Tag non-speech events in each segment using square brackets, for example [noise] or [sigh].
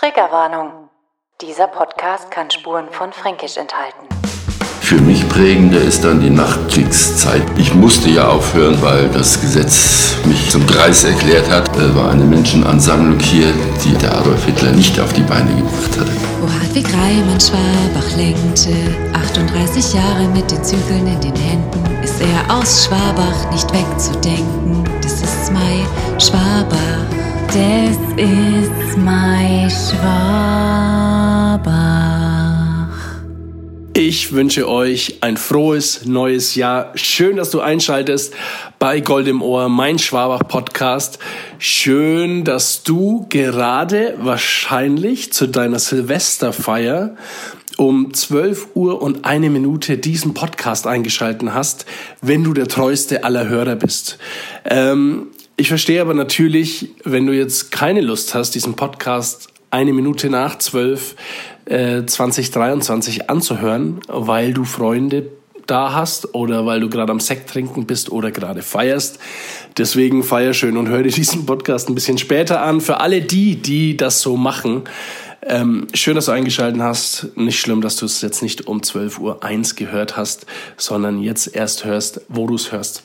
Triggerwarnung. Dieser Podcast kann Spuren von Fränkisch enthalten. Für mich prägender ist dann die Nachkriegszeit. Ich musste ja aufhören, weil das Gesetz mich zum Greis erklärt hat. Es war eine Menschenansammlung hier, die der Adolf Hitler nicht auf die Beine gebracht hatte. Wo Hartwig Reimann Schwabach lenkte, 38 Jahre mit den Zügeln in den Händen, ist er aus Schwabach nicht wegzudenken. Das ist mein Schwabach, das ist mein Schwabach. Ich wünsche euch ein frohes neues Jahr. Schön, dass du einschaltest bei Gold im Ohr, mein Schwabach Podcast. Schön, dass du gerade wahrscheinlich zu deiner Silvesterfeier um 12 Uhr und eine Minute diesen Podcast eingeschalten hast, wenn du der treueste aller Hörer bist. Ähm, ich verstehe aber natürlich, wenn du jetzt keine Lust hast, diesen Podcast eine Minute nach zwölf 2023 anzuhören, weil du Freunde da hast oder weil du gerade am Sekt trinken bist oder gerade feierst. Deswegen feier schön und hör dir diesen Podcast ein bisschen später an. Für alle die, die das so machen, ähm, schön, dass du eingeschaltet hast. Nicht schlimm, dass du es jetzt nicht um 12 Uhr gehört hast, sondern jetzt erst hörst, wo du es hörst.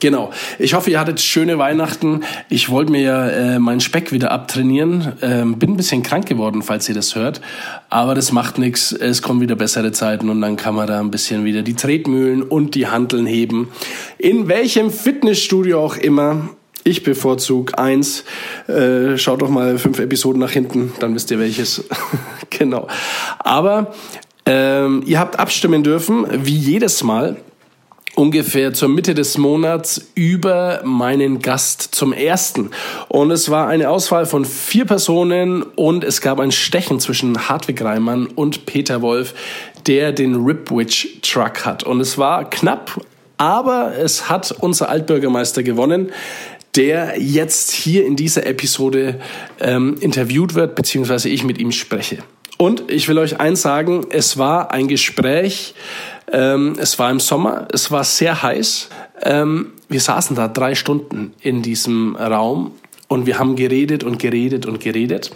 Genau. Ich hoffe, ihr hattet schöne Weihnachten. Ich wollte mir ja äh, meinen Speck wieder abtrainieren. Ähm, bin ein bisschen krank geworden, falls ihr das hört. Aber das macht nichts. Es kommen wieder bessere Zeiten und dann kann man da ein bisschen wieder die Tretmühlen und die Hanteln heben. In welchem Fitnessstudio auch immer. Ich bevorzuge eins. Äh, schaut doch mal fünf Episoden nach hinten, dann wisst ihr welches. [laughs] genau. Aber ähm, ihr habt abstimmen dürfen, wie jedes Mal ungefähr zur Mitte des Monats über meinen Gast zum ersten. Und es war eine Auswahl von vier Personen und es gab ein Stechen zwischen Hartwig Reimann und Peter Wolf, der den Ripwich Truck hat. Und es war knapp, aber es hat unser Altbürgermeister gewonnen der jetzt hier in dieser Episode ähm, interviewt wird, beziehungsweise ich mit ihm spreche. Und ich will euch eins sagen, es war ein Gespräch, ähm, es war im Sommer, es war sehr heiß. Ähm, wir saßen da drei Stunden in diesem Raum und wir haben geredet und geredet und geredet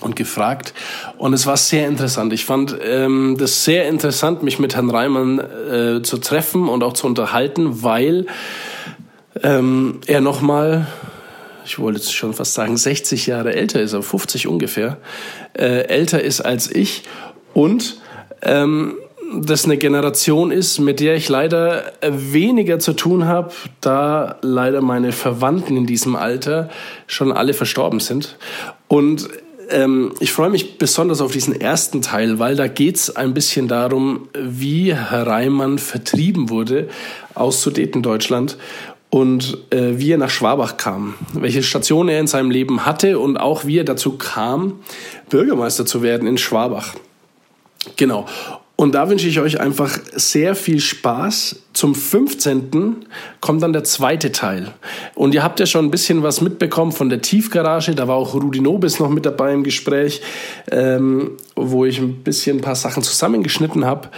und gefragt. Und es war sehr interessant. Ich fand ähm, das sehr interessant, mich mit Herrn Reimann äh, zu treffen und auch zu unterhalten, weil ähm, er nochmal, ich wollte jetzt schon fast sagen, 60 Jahre älter ist, aber 50 ungefähr, äh, älter ist als ich und ähm, das eine Generation ist, mit der ich leider weniger zu tun habe, da leider meine Verwandten in diesem Alter schon alle verstorben sind. Und ähm, ich freue mich besonders auf diesen ersten Teil, weil da geht es ein bisschen darum, wie Herr Reimann vertrieben wurde aus Sudetendeutschland und äh, wie er nach Schwabach kam, welche Station er in seinem Leben hatte und auch wie er dazu kam, Bürgermeister zu werden in Schwabach. Genau. Und da wünsche ich euch einfach sehr viel Spaß. Zum 15. kommt dann der zweite Teil. Und ihr habt ja schon ein bisschen was mitbekommen von der Tiefgarage. Da war auch Rudi Nobis noch mit dabei im Gespräch, ähm, wo ich ein bisschen ein paar Sachen zusammengeschnitten habe.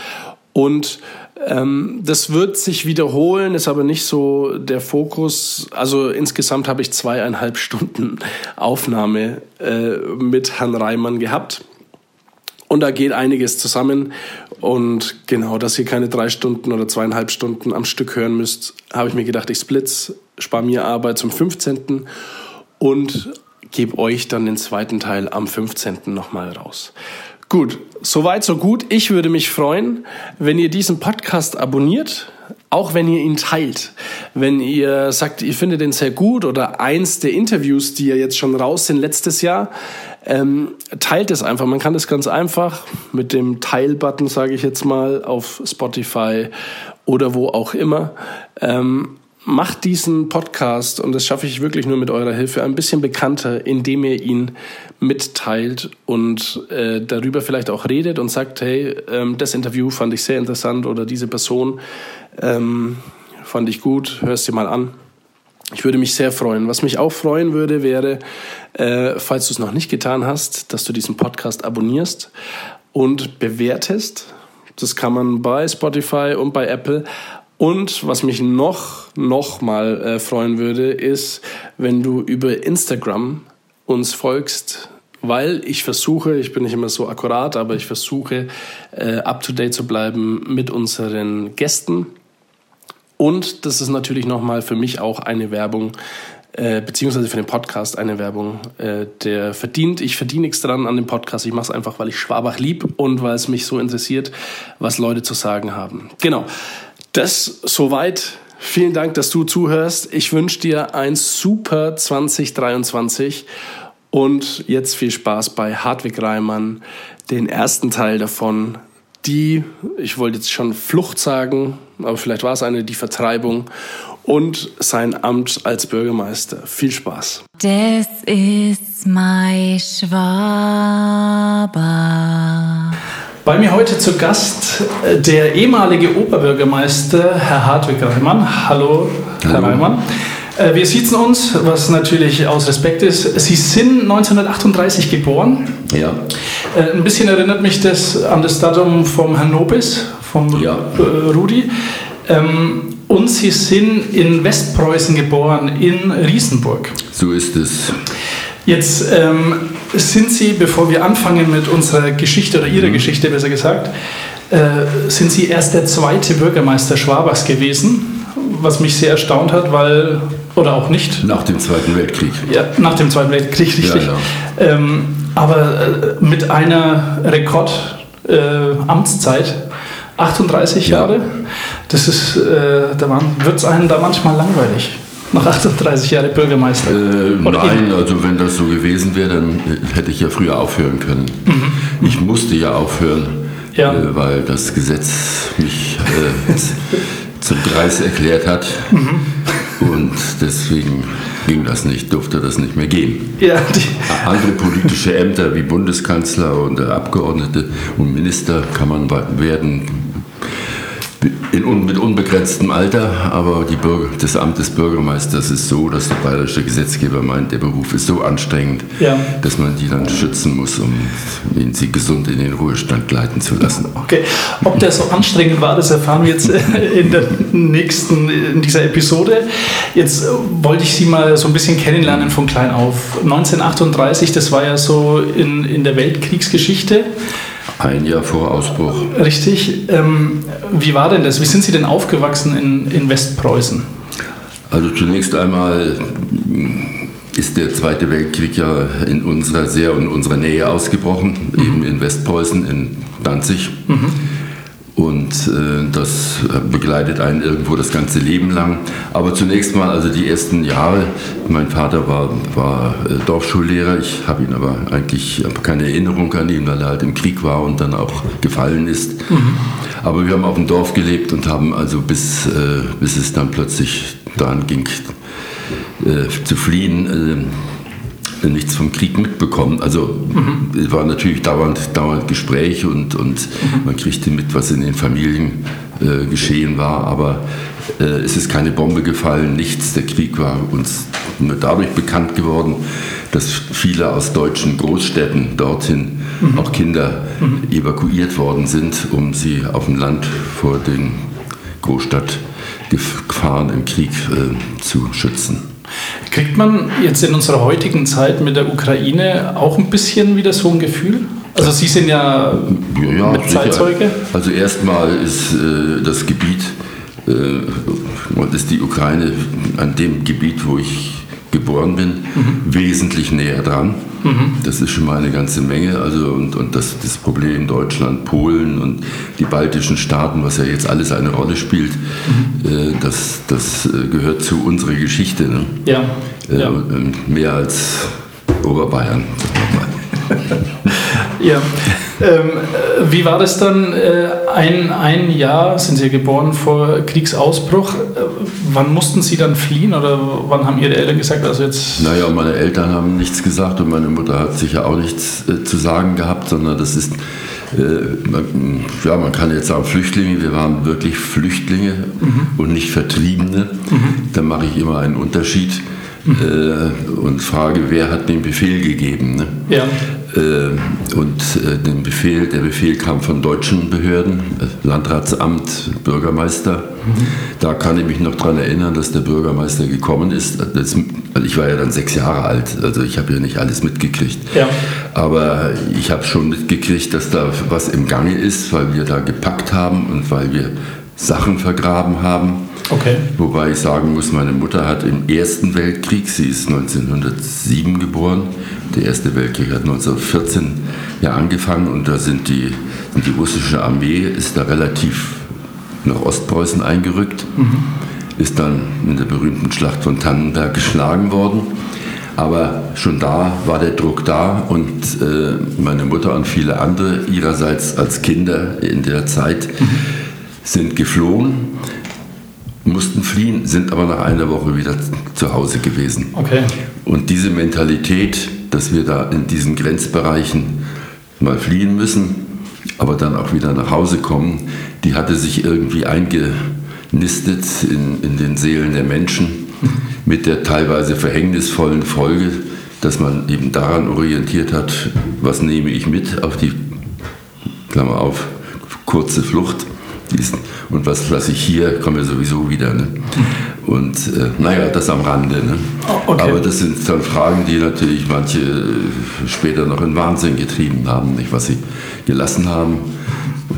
Und ähm, das wird sich wiederholen, ist aber nicht so der Fokus. Also insgesamt habe ich zweieinhalb Stunden Aufnahme äh, mit Herrn Reimann gehabt. Und da geht einiges zusammen. Und genau, dass ihr keine drei Stunden oder zweieinhalb Stunden am Stück hören müsst, habe ich mir gedacht, ich splitz, spare mir Arbeit zum 15. und gebe euch dann den zweiten Teil am 15. nochmal raus. Gut, soweit, so gut. Ich würde mich freuen, wenn ihr diesen Podcast abonniert, auch wenn ihr ihn teilt. Wenn ihr sagt, ihr findet den sehr gut oder eins der Interviews, die ja jetzt schon raus sind letztes Jahr, ähm, teilt es einfach. Man kann das ganz einfach mit dem Teil-Button, sage ich jetzt mal, auf Spotify oder wo auch immer. Ähm, macht diesen Podcast, und das schaffe ich wirklich nur mit eurer Hilfe, ein bisschen bekannter, indem ihr ihn mitteilt und äh, darüber vielleicht auch redet und sagt, hey, ähm, das Interview fand ich sehr interessant oder diese Person ähm, fand ich gut, hörst dir mal an. Ich würde mich sehr freuen. Was mich auch freuen würde, wäre, äh, falls du es noch nicht getan hast, dass du diesen Podcast abonnierst und bewertest. Das kann man bei Spotify und bei Apple. Und was mich noch, noch mal äh, freuen würde, ist, wenn du über Instagram uns folgst weil ich versuche, ich bin nicht immer so akkurat, aber ich versuche, äh, up-to-date zu bleiben mit unseren Gästen. Und das ist natürlich nochmal für mich auch eine Werbung, äh, beziehungsweise für den Podcast eine Werbung, äh, der verdient. Ich verdiene nichts dran an dem Podcast. Ich mache es einfach, weil ich Schwabach lieb und weil es mich so interessiert, was Leute zu sagen haben. Genau. Das soweit. Vielen Dank, dass du zuhörst. Ich wünsche dir ein super 2023 und jetzt viel Spaß bei Hartwig Reimann, den ersten Teil davon, die, ich wollte jetzt schon Flucht sagen, aber vielleicht war es eine, die Vertreibung und sein Amt als Bürgermeister. Viel Spaß. Das ist mein Schwaber. Bei mir heute zu Gast äh, der ehemalige Oberbürgermeister, Herr Hartwig Reimann. Hallo, Herr Hallo. Reimann. Äh, Wir sitzen uns, was natürlich aus Respekt ist. Sie sind 1938 geboren. Ja, Äh, Ein bisschen erinnert mich das an das Datum vom Herrn Nobis, vom Ja. Rudi. Ähm, Und Sie sind in Westpreußen geboren, in Riesenburg. so ist es. Jetzt ähm, sind Sie, bevor wir anfangen mit unserer Geschichte oder Ihrer Geschichte besser gesagt, äh, sind Sie erst der zweite Bürgermeister Schwabachs gewesen, was mich sehr erstaunt hat, weil, oder auch nicht, Nach dem Zweiten Weltkrieg. ja, nach dem Zweiten Weltkrieg, richtig. Ja, Ähm, aber äh, mit einer Rekord-Amtszeit, äh, Amtszeit, 38 Ja. Jahre, das ist, äh, da wird es einem da manchmal langweilig. Nach 38 Jahren Bürgermeister. Äh, nein, also wenn das so gewesen wäre, dann äh, hätte ich ja früher aufhören können. Ich musste ja aufhören, Mhm. Ja. Äh, weil das Gesetz mich äh, zum Greis erklärt hat. Mhm. Und deswegen ging das nicht, durfte das nicht mehr gehen. Ja, Andere politische Ämter wie Bundeskanzler und Abgeordnete und Minister kann man werden in, un- mit unbegrenztem Alter, aber Bürger, das Amt des Bürgermeisters ist so, dass der bayerische Gesetzgeber meint, der Beruf ist so anstrengend, Ja. dass man die dann schützen muss, um ihn sie gesund in den Ruhestand gleiten zu lassen. Okay, ob der so anstrengend war, das erfahren wir jetzt äh, in der nächsten, in dieser Episode. Jetzt äh, wollte ich Sie mal so ein bisschen kennenlernen von klein auf. 1938, das war ja so in, in der Weltkriegsgeschichte, Ein Jahr vor Ausbruch. richtig. Ähm, wie war denn das? Wie sind Sie denn aufgewachsen in, in Westpreußen? Also zunächst einmal ist der Zweite Weltkrieg ja in unserer sehr in unserer Nähe ausgebrochen, eben in Westpreußen, in Danzig. Und äh, das begleitet einen irgendwo das ganze Leben lang. Aber zunächst mal, also die ersten Jahre, mein Vater war, war äh, Dorfschullehrer, ich habe ihn aber eigentlich hab keine Erinnerung an ihn, weil er halt im Krieg war und dann auch gefallen ist. Aber wir haben auf dem Dorf gelebt und haben also bis, äh, bis es dann plötzlich daran ging, äh, zu fliehen, äh, nichts vom Krieg mitbekommen. Also es war natürlich dauernd, dauernd Gespräch und, und man kriegte mit, was in den Familien äh, geschehen war, aber äh, es ist keine Bombe gefallen, nichts. Der Krieg war uns nur dadurch bekannt geworden, dass viele aus deutschen Großstädten dorthin, auch Kinder, evakuiert worden sind, um sie auf dem Land vor den Großstadtgefahren im Krieg äh, zu schützen. Kriegt man jetzt in unserer heutigen Zeit mit der Ukraine auch ein bisschen wieder so ein Gefühl? Also Sie sind ja, Ja, ja. Zeitzeuge. Also erstmal ist äh, das Gebiet, äh, und ist die Ukraine an dem Gebiet, wo ich geboren bin, wesentlich näher dran. Das ist schon mal eine ganze Menge. Also und, und das, das Problem Deutschland, Polen und die baltischen Staaten, was ja jetzt alles eine Rolle spielt, äh, das, das äh, gehört zu unserer Geschichte. Ne? Ja, Äh, ja. ähm, Mehr als Oberbayern. [laughs] Ja. Ähm, äh, wie war das dann? Äh, ein, ein Jahr sind Sie geboren vor Kriegsausbruch. Äh, wann mussten Sie dann fliehen oder wann haben Ihre Eltern gesagt, also jetzt. Naja, meine Eltern haben nichts gesagt und meine Mutter hat sicher auch nichts äh, zu sagen gehabt, sondern das ist, äh, man, ja, man kann jetzt sagen Flüchtlinge, wir waren wirklich Flüchtlinge und nicht Vertriebene. Da mache ich immer einen Unterschied äh, und frage, wer hat den Befehl gegeben. Ne? Ja. Äh, und äh, den Befehl, der Befehl kam von deutschen Behörden, äh, Landratsamt, Bürgermeister. Da kann ich mich noch daran erinnern, dass der Bürgermeister gekommen ist. Das also ich war ja dann sechs Jahre alt, also ich habe ja nicht alles mitgekriegt. Ja. Aber ich habe schon mitgekriegt, dass da was im Gange ist, weil wir da gepackt haben und weil wir Sachen vergraben haben. Okay. Wobei ich sagen muss, meine Mutter hat im Ersten Weltkrieg, sie ist 1907 geboren, der Erste Weltkrieg hat 1914 ja angefangen und da sind die, die russische Armee ist da relativ nach Ostpreußen eingerückt, mhm. ist dann in der berühmten Schlacht von Tannenberg geschlagen worden. Aber schon da war der Druck da und äh, meine Mutter und viele andere ihrerseits als Kinder in der Zeit mhm. sind geflohen mussten fliehen, sind aber nach einer Woche wieder zu Hause gewesen. Okay. Und diese Mentalität, dass wir da in diesen Grenzbereichen mal fliehen müssen, aber dann auch wieder nach Hause kommen, die hatte sich irgendwie eingenistet in, in den Seelen der Menschen mit der teilweise verhängnisvollen Folge, dass man eben daran orientiert hat, was nehme ich mit auf die, Klammer auf, kurze Flucht und was lasse ich hier, kommen wir sowieso wieder. Ne? Und äh, naja, das am Rande. Ne? Oh, okay. Aber das sind dann Fragen, die natürlich manche äh, später noch in Wahnsinn getrieben haben, nicht? was sie gelassen haben,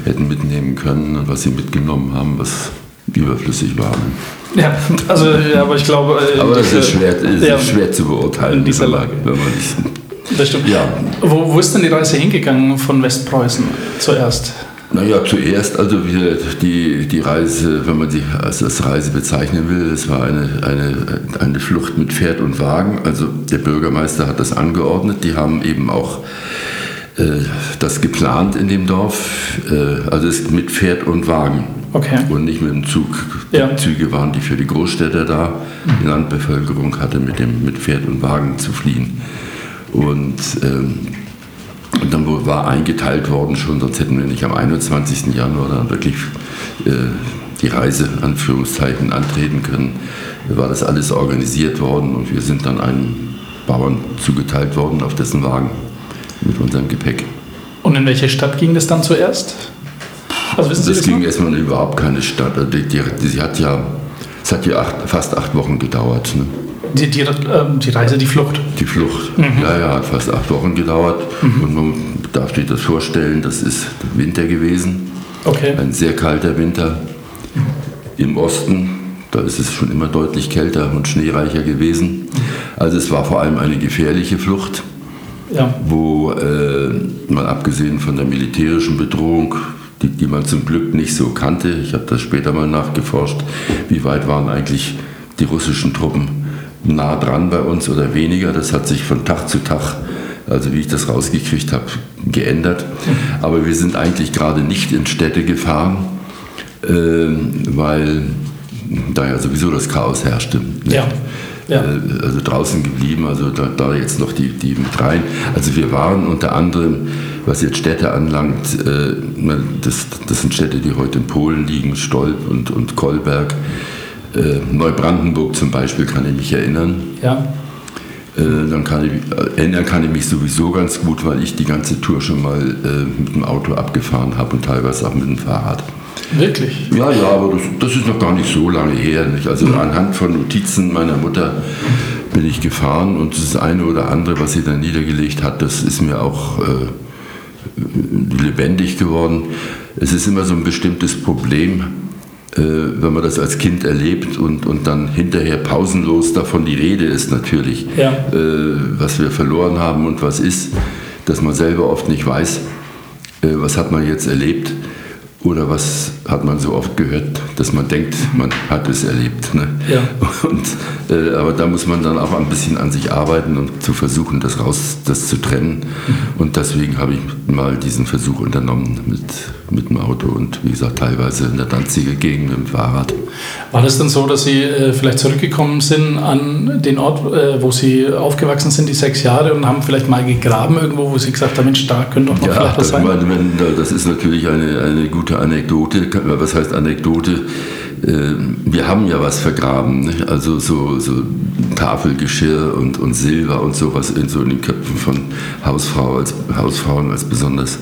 hätten mitnehmen können und was sie mitgenommen haben, was überflüssig war. Ne? Ja, also ja, aber ich glaube. Äh, aber das ist schwer, ist ja, schwer zu beurteilen. In dieser Lage. Wenn man nicht, das stimmt. Ja. Wo, wo ist denn die Reise hingegangen von Westpreußen zuerst? Naja, zuerst also wir, die, die Reise, wenn man sie als, als Reise bezeichnen will, es war eine, eine, eine Flucht mit Pferd und Wagen. Also der Bürgermeister hat das angeordnet. Die haben eben auch äh, das geplant in dem Dorf. Äh, also es mit Pferd und Wagen. Okay. Und nicht mit dem Zug. Ja. Die Züge waren die für die Großstädter da. Die Landbevölkerung hatte mit, dem, mit Pferd und Wagen zu fliehen. Und ähm, und dann war eingeteilt worden schon, sonst hätten wir nicht am 21. Januar dann wirklich äh, die Reise, Anführungszeichen, antreten können. War das alles organisiert worden und wir sind dann einem Bauern zugeteilt worden auf dessen Wagen mit unserem Gepäck. Und in welche Stadt ging das dann zuerst? Also wissen Sie das, das ging noch? erstmal in überhaupt keine Stadt. Also die, die, die, hat ja, es hat ja acht, fast acht Wochen gedauert. Ne? Die, die, ähm, die, Reise, die Flucht. Die Flucht, mhm. ja, ja, hat fast acht Wochen gedauert. Mhm. Und man darf sich das vorstellen, das ist Winter gewesen. Okay. Ein sehr kalter Winter. Im Osten, da ist es schon immer deutlich kälter und schneereicher gewesen. Also es war vor allem eine gefährliche Flucht, ja. wo äh, man abgesehen von der militärischen Bedrohung die, die man zum Glück nicht so kannte. Ich habe das später mal nachgeforscht. Wie weit waren eigentlich die russischen Truppen nah dran bei uns oder weniger. Das hat sich von Tag zu Tag, also wie ich das rausgekriegt habe, geändert. Aber wir sind eigentlich gerade nicht in Städte gefahren, äh, weil da ja sowieso das Chaos herrschte. Ja. Ja. Äh, also draußen geblieben, also da, da, jetzt noch die, die mit rein. Also wir waren unter anderem, was jetzt Städte anlangt, äh, das, das sind Städte, die heute in Polen liegen, Stolp und, und Kolberg. Äh, Neubrandenburg zum Beispiel kann ich mich erinnern. Ja. Äh, dann kann ich, äh, erinnern kann ich mich sowieso ganz gut, weil ich die ganze Tour schon mal äh, mit dem Auto abgefahren habe und teilweise auch mit dem Fahrrad. Wirklich? Ja, ja, aber das, das ist noch gar nicht so lange her. Nicht? Also mhm. anhand von Notizen meiner Mutter bin ich gefahren und das eine oder andere, was sie dann niedergelegt hat, das ist mir auch äh, lebendig geworden. Es ist immer so ein bestimmtes Problem wenn man das als Kind erlebt und, und dann hinterher pausenlos davon die Rede ist natürlich, ja. äh, was wir verloren haben und was ist, dass man selber oft nicht weiß, äh, was hat man jetzt erlebt oder was hat man so oft gehört, dass man denkt, man hat es erlebt. Ne? Ja. [laughs] Und, äh, aber da muss man dann auch ein bisschen an sich arbeiten und zu versuchen, das raus, das zu trennen. Mhm. Und deswegen habe ich mal diesen Versuch unternommen mit, mit dem Auto und wie gesagt teilweise in der Danziger Gegend mit dem Fahrrad. War das dann so, dass Sie äh, vielleicht zurückgekommen sind an den Ort, äh, wo Sie aufgewachsen sind, die sechs Jahre, und haben vielleicht mal gegraben irgendwo, wo Sie gesagt haben, Mensch, da könnte doch noch ja, vielleicht was sein? Meine, das ist natürlich eine, eine gute Anekdote was heißt Anekdote? Äh, wir haben ja was vergraben, also so, so Tafelgeschirr und, und Silber und sowas in so den Köpfen von Hausfrau als, Hausfrauen als besonders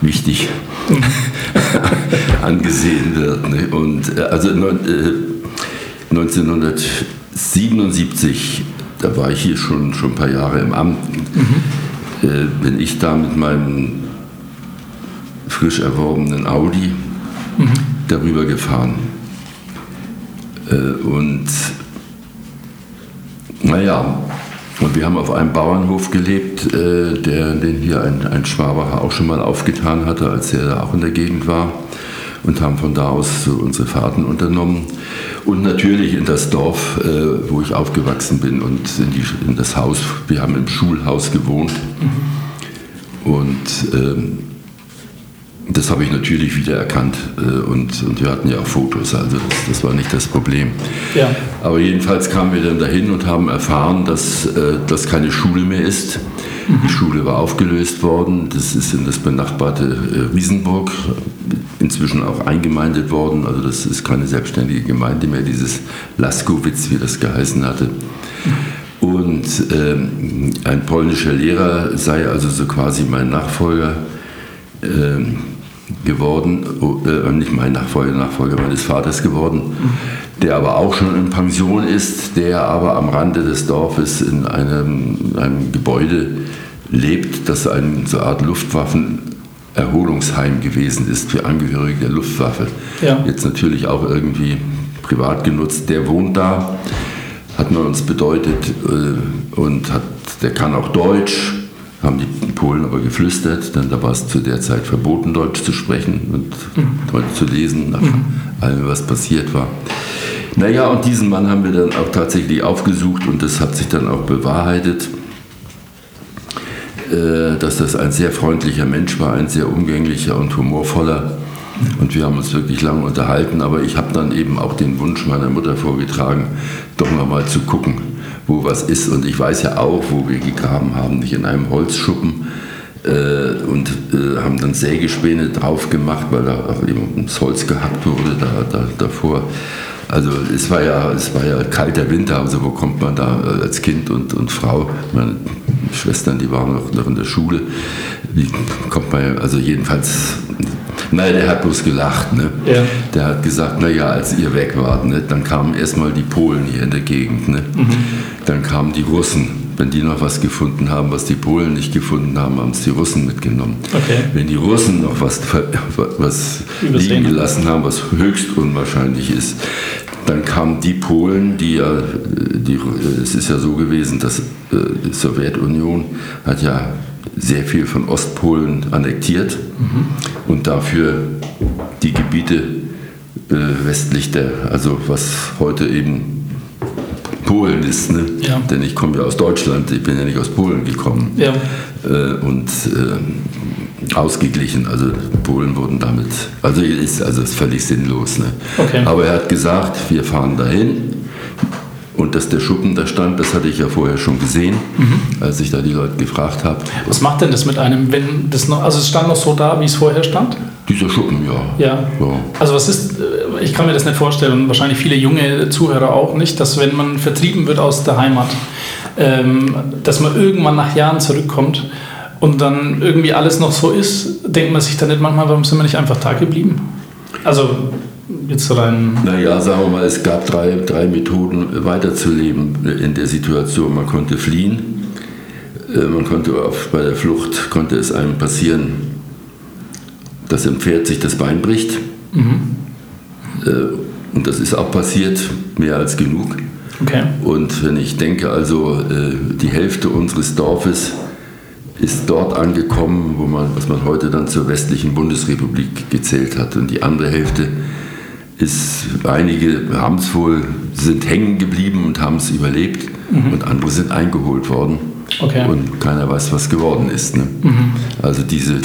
wichtig [laughs] angesehen wird. Ne? Und äh, also 1977 da war ich hier schon, schon ein paar Jahre im Amt, mhm. äh, bin ich da mit meinem frisch erworbenen Audi mhm. darüber gefahren. Äh, und naja, und wir haben auf einem Bauernhof gelebt, äh, der, den hier ein, ein Schwabacher auch schon mal aufgetan hatte, als er da auch in der Gegend war. Und haben von da aus so unsere Fahrten unternommen. Und natürlich in das Dorf, äh, wo ich aufgewachsen bin und in, die, in, das Haus. Wir haben im Schulhaus gewohnt. Und ähm, das habe ich natürlich wiedererkannt äh, und, und wir hatten ja auch Fotos, also das, das war nicht das Problem. Ja. Aber jedenfalls kamen wir dann dahin und haben erfahren, dass äh, das keine Schule mehr ist. Mhm. Die Schule war aufgelöst worden, das ist in das benachbarte äh, Riesenburg inzwischen auch eingemeindet worden, also das ist keine selbstständige Gemeinde mehr, dieses Laskowitz, wie das geheißen hatte. Und ähm, ein polnischer Lehrer sei also so quasi mein Nachfolger. Geworden, äh, nicht mein Nachfolger, Nachfolger meines Vaters geworden, der aber auch schon in Pension ist, der aber am Rande des Dorfes in einem, einem Gebäude lebt, das eine so Art Luftwaffenerholungsheim gewesen ist für Angehörige der Luftwaffe. Ja. Jetzt natürlich auch irgendwie privat genutzt. Der wohnt da, hat man uns bedeutet äh, und hat, der kann auch Deutsch haben die Polen aber geflüstert, denn da war es zu der Zeit verboten, Deutsch zu sprechen und mhm. Deutsch zu lesen, nach mhm. allem, was passiert war. Naja, und diesen Mann haben wir dann auch tatsächlich aufgesucht und das hat sich dann auch bewahrheitet, äh, dass das ein sehr freundlicher Mensch war, ein sehr umgänglicher und humorvoller. Und wir haben uns wirklich lange unterhalten, aber ich habe dann eben auch den Wunsch meiner Mutter vorgetragen, doch nochmal zu gucken wo was ist. Und ich weiß ja auch, wo wir gegraben haben, nicht in einem Holzschuppen. Äh, und äh, haben dann Sägespäne drauf gemacht, weil da auch eben das Holz gehackt wurde da, da, davor. Also es war ja, es war ja kalter Winter, also wo kommt man da äh, als Kind und, und Frau, meine Schwestern, die waren noch, noch in der Schule, wie kommt man, also jedenfalls Nein, der hat bloß gelacht. Ne? Ja. Der hat gesagt, naja, als ihr weg wart, ne, dann kamen erstmal die Polen hier in der Gegend. Ne? Mhm. Dann kamen die Russen. Wenn die noch was gefunden haben, was die Polen nicht gefunden haben, haben es die Russen mitgenommen. Okay. Wenn die Russen noch was, was liegen gelassen haben, was höchst unwahrscheinlich ist, dann kamen die Polen, die ja, die, es ist ja so gewesen, dass äh, die Sowjetunion hat ja sehr viel von Ostpolen annektiert mhm. und dafür die Gebiete äh, westlich der, also was heute eben Polen ist. Ne? Ja. Denn ich komme ja aus Deutschland, ich bin ja nicht aus Polen gekommen. Ja. Äh, und äh, ausgeglichen, also Polen wurden damit, also ist also ist völlig sinnlos. Ne? Okay. Aber er hat gesagt, wir fahren dahin und dass der Schuppen da stand, das hatte ich ja vorher schon gesehen, mhm. als ich da die Leute gefragt habe. Was macht denn das mit einem, wenn das noch, also es stand noch so da, wie es vorher stand? Dieser Schuppen, ja. ja. ja. Also was ist, äh, ich kann mir das nicht vorstellen und wahrscheinlich viele junge Zuhörer auch nicht, dass wenn man vertrieben wird aus der Heimat, ähm, dass man irgendwann nach Jahren zurückkommt und dann irgendwie alles noch so ist, denkt man sich dann nicht manchmal, warum sind wir nicht einfach da geblieben? Also jetzt rein? Naja, sagen wir mal, es gab drei, drei Methoden weiterzuleben in der Situation. Man konnte fliehen, äh, man konnte auf, bei der Flucht konnte es einem passieren, dass ein Pferd sich das Bein bricht. Mhm. Äh, und das ist auch passiert, mehr als genug. Okay. Und wenn ich denke, also äh, die Hälfte unseres Dorfes ist dort angekommen, wo man, was man heute dann zur westlichen Bundesrepublik gezählt hat. Und die andere Hälfte ist, einige haben es wohl, sind hängen geblieben und haben es überlebt mhm. und andere sind eingeholt worden. Okay. Und keiner weiß, was geworden ist. Ne? Mhm. Also diese,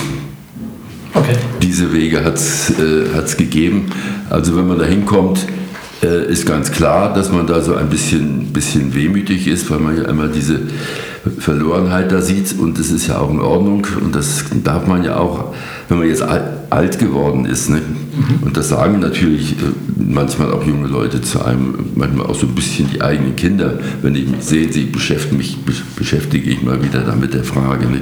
okay. diese Wege hat es äh, gegeben. Also wenn man da hinkommt, äh, ist ganz klar, dass man da so ein bisschen, bisschen wehmütig ist, weil man ja immer diese Verlorenheit da sieht und das ist ja auch in Ordnung und das darf man ja auch, wenn man jetzt alt geworden ist. Ne? Mhm. Und das sagen natürlich äh, manchmal auch junge Leute zu einem, manchmal auch so ein bisschen die eigenen Kinder, wenn ich mich sehe, sie beschäftige, mich, beschäftige ich mal wieder damit der Frage. Ne?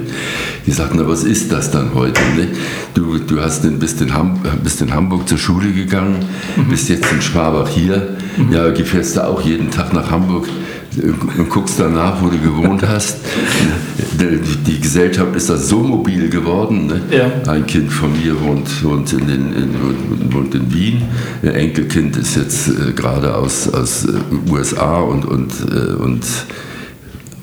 Die sagen, na was ist das dann heute? Ne? Du, du hast in, bist, in Ham, bist in Hamburg zur Schule gegangen, mhm. bist jetzt in Schwabach hier, mhm. ja, gefährst du auch jeden Tag nach Hamburg guckst danach, wo du gewohnt hast. Die Gesellschaft ist da so mobil geworden. Ne? Ja. Ein Kind von mir wohnt, wohnt, in, den, in, wohnt in Wien. Ein Enkelkind ist jetzt äh, gerade aus, aus äh, USA und, und, äh, und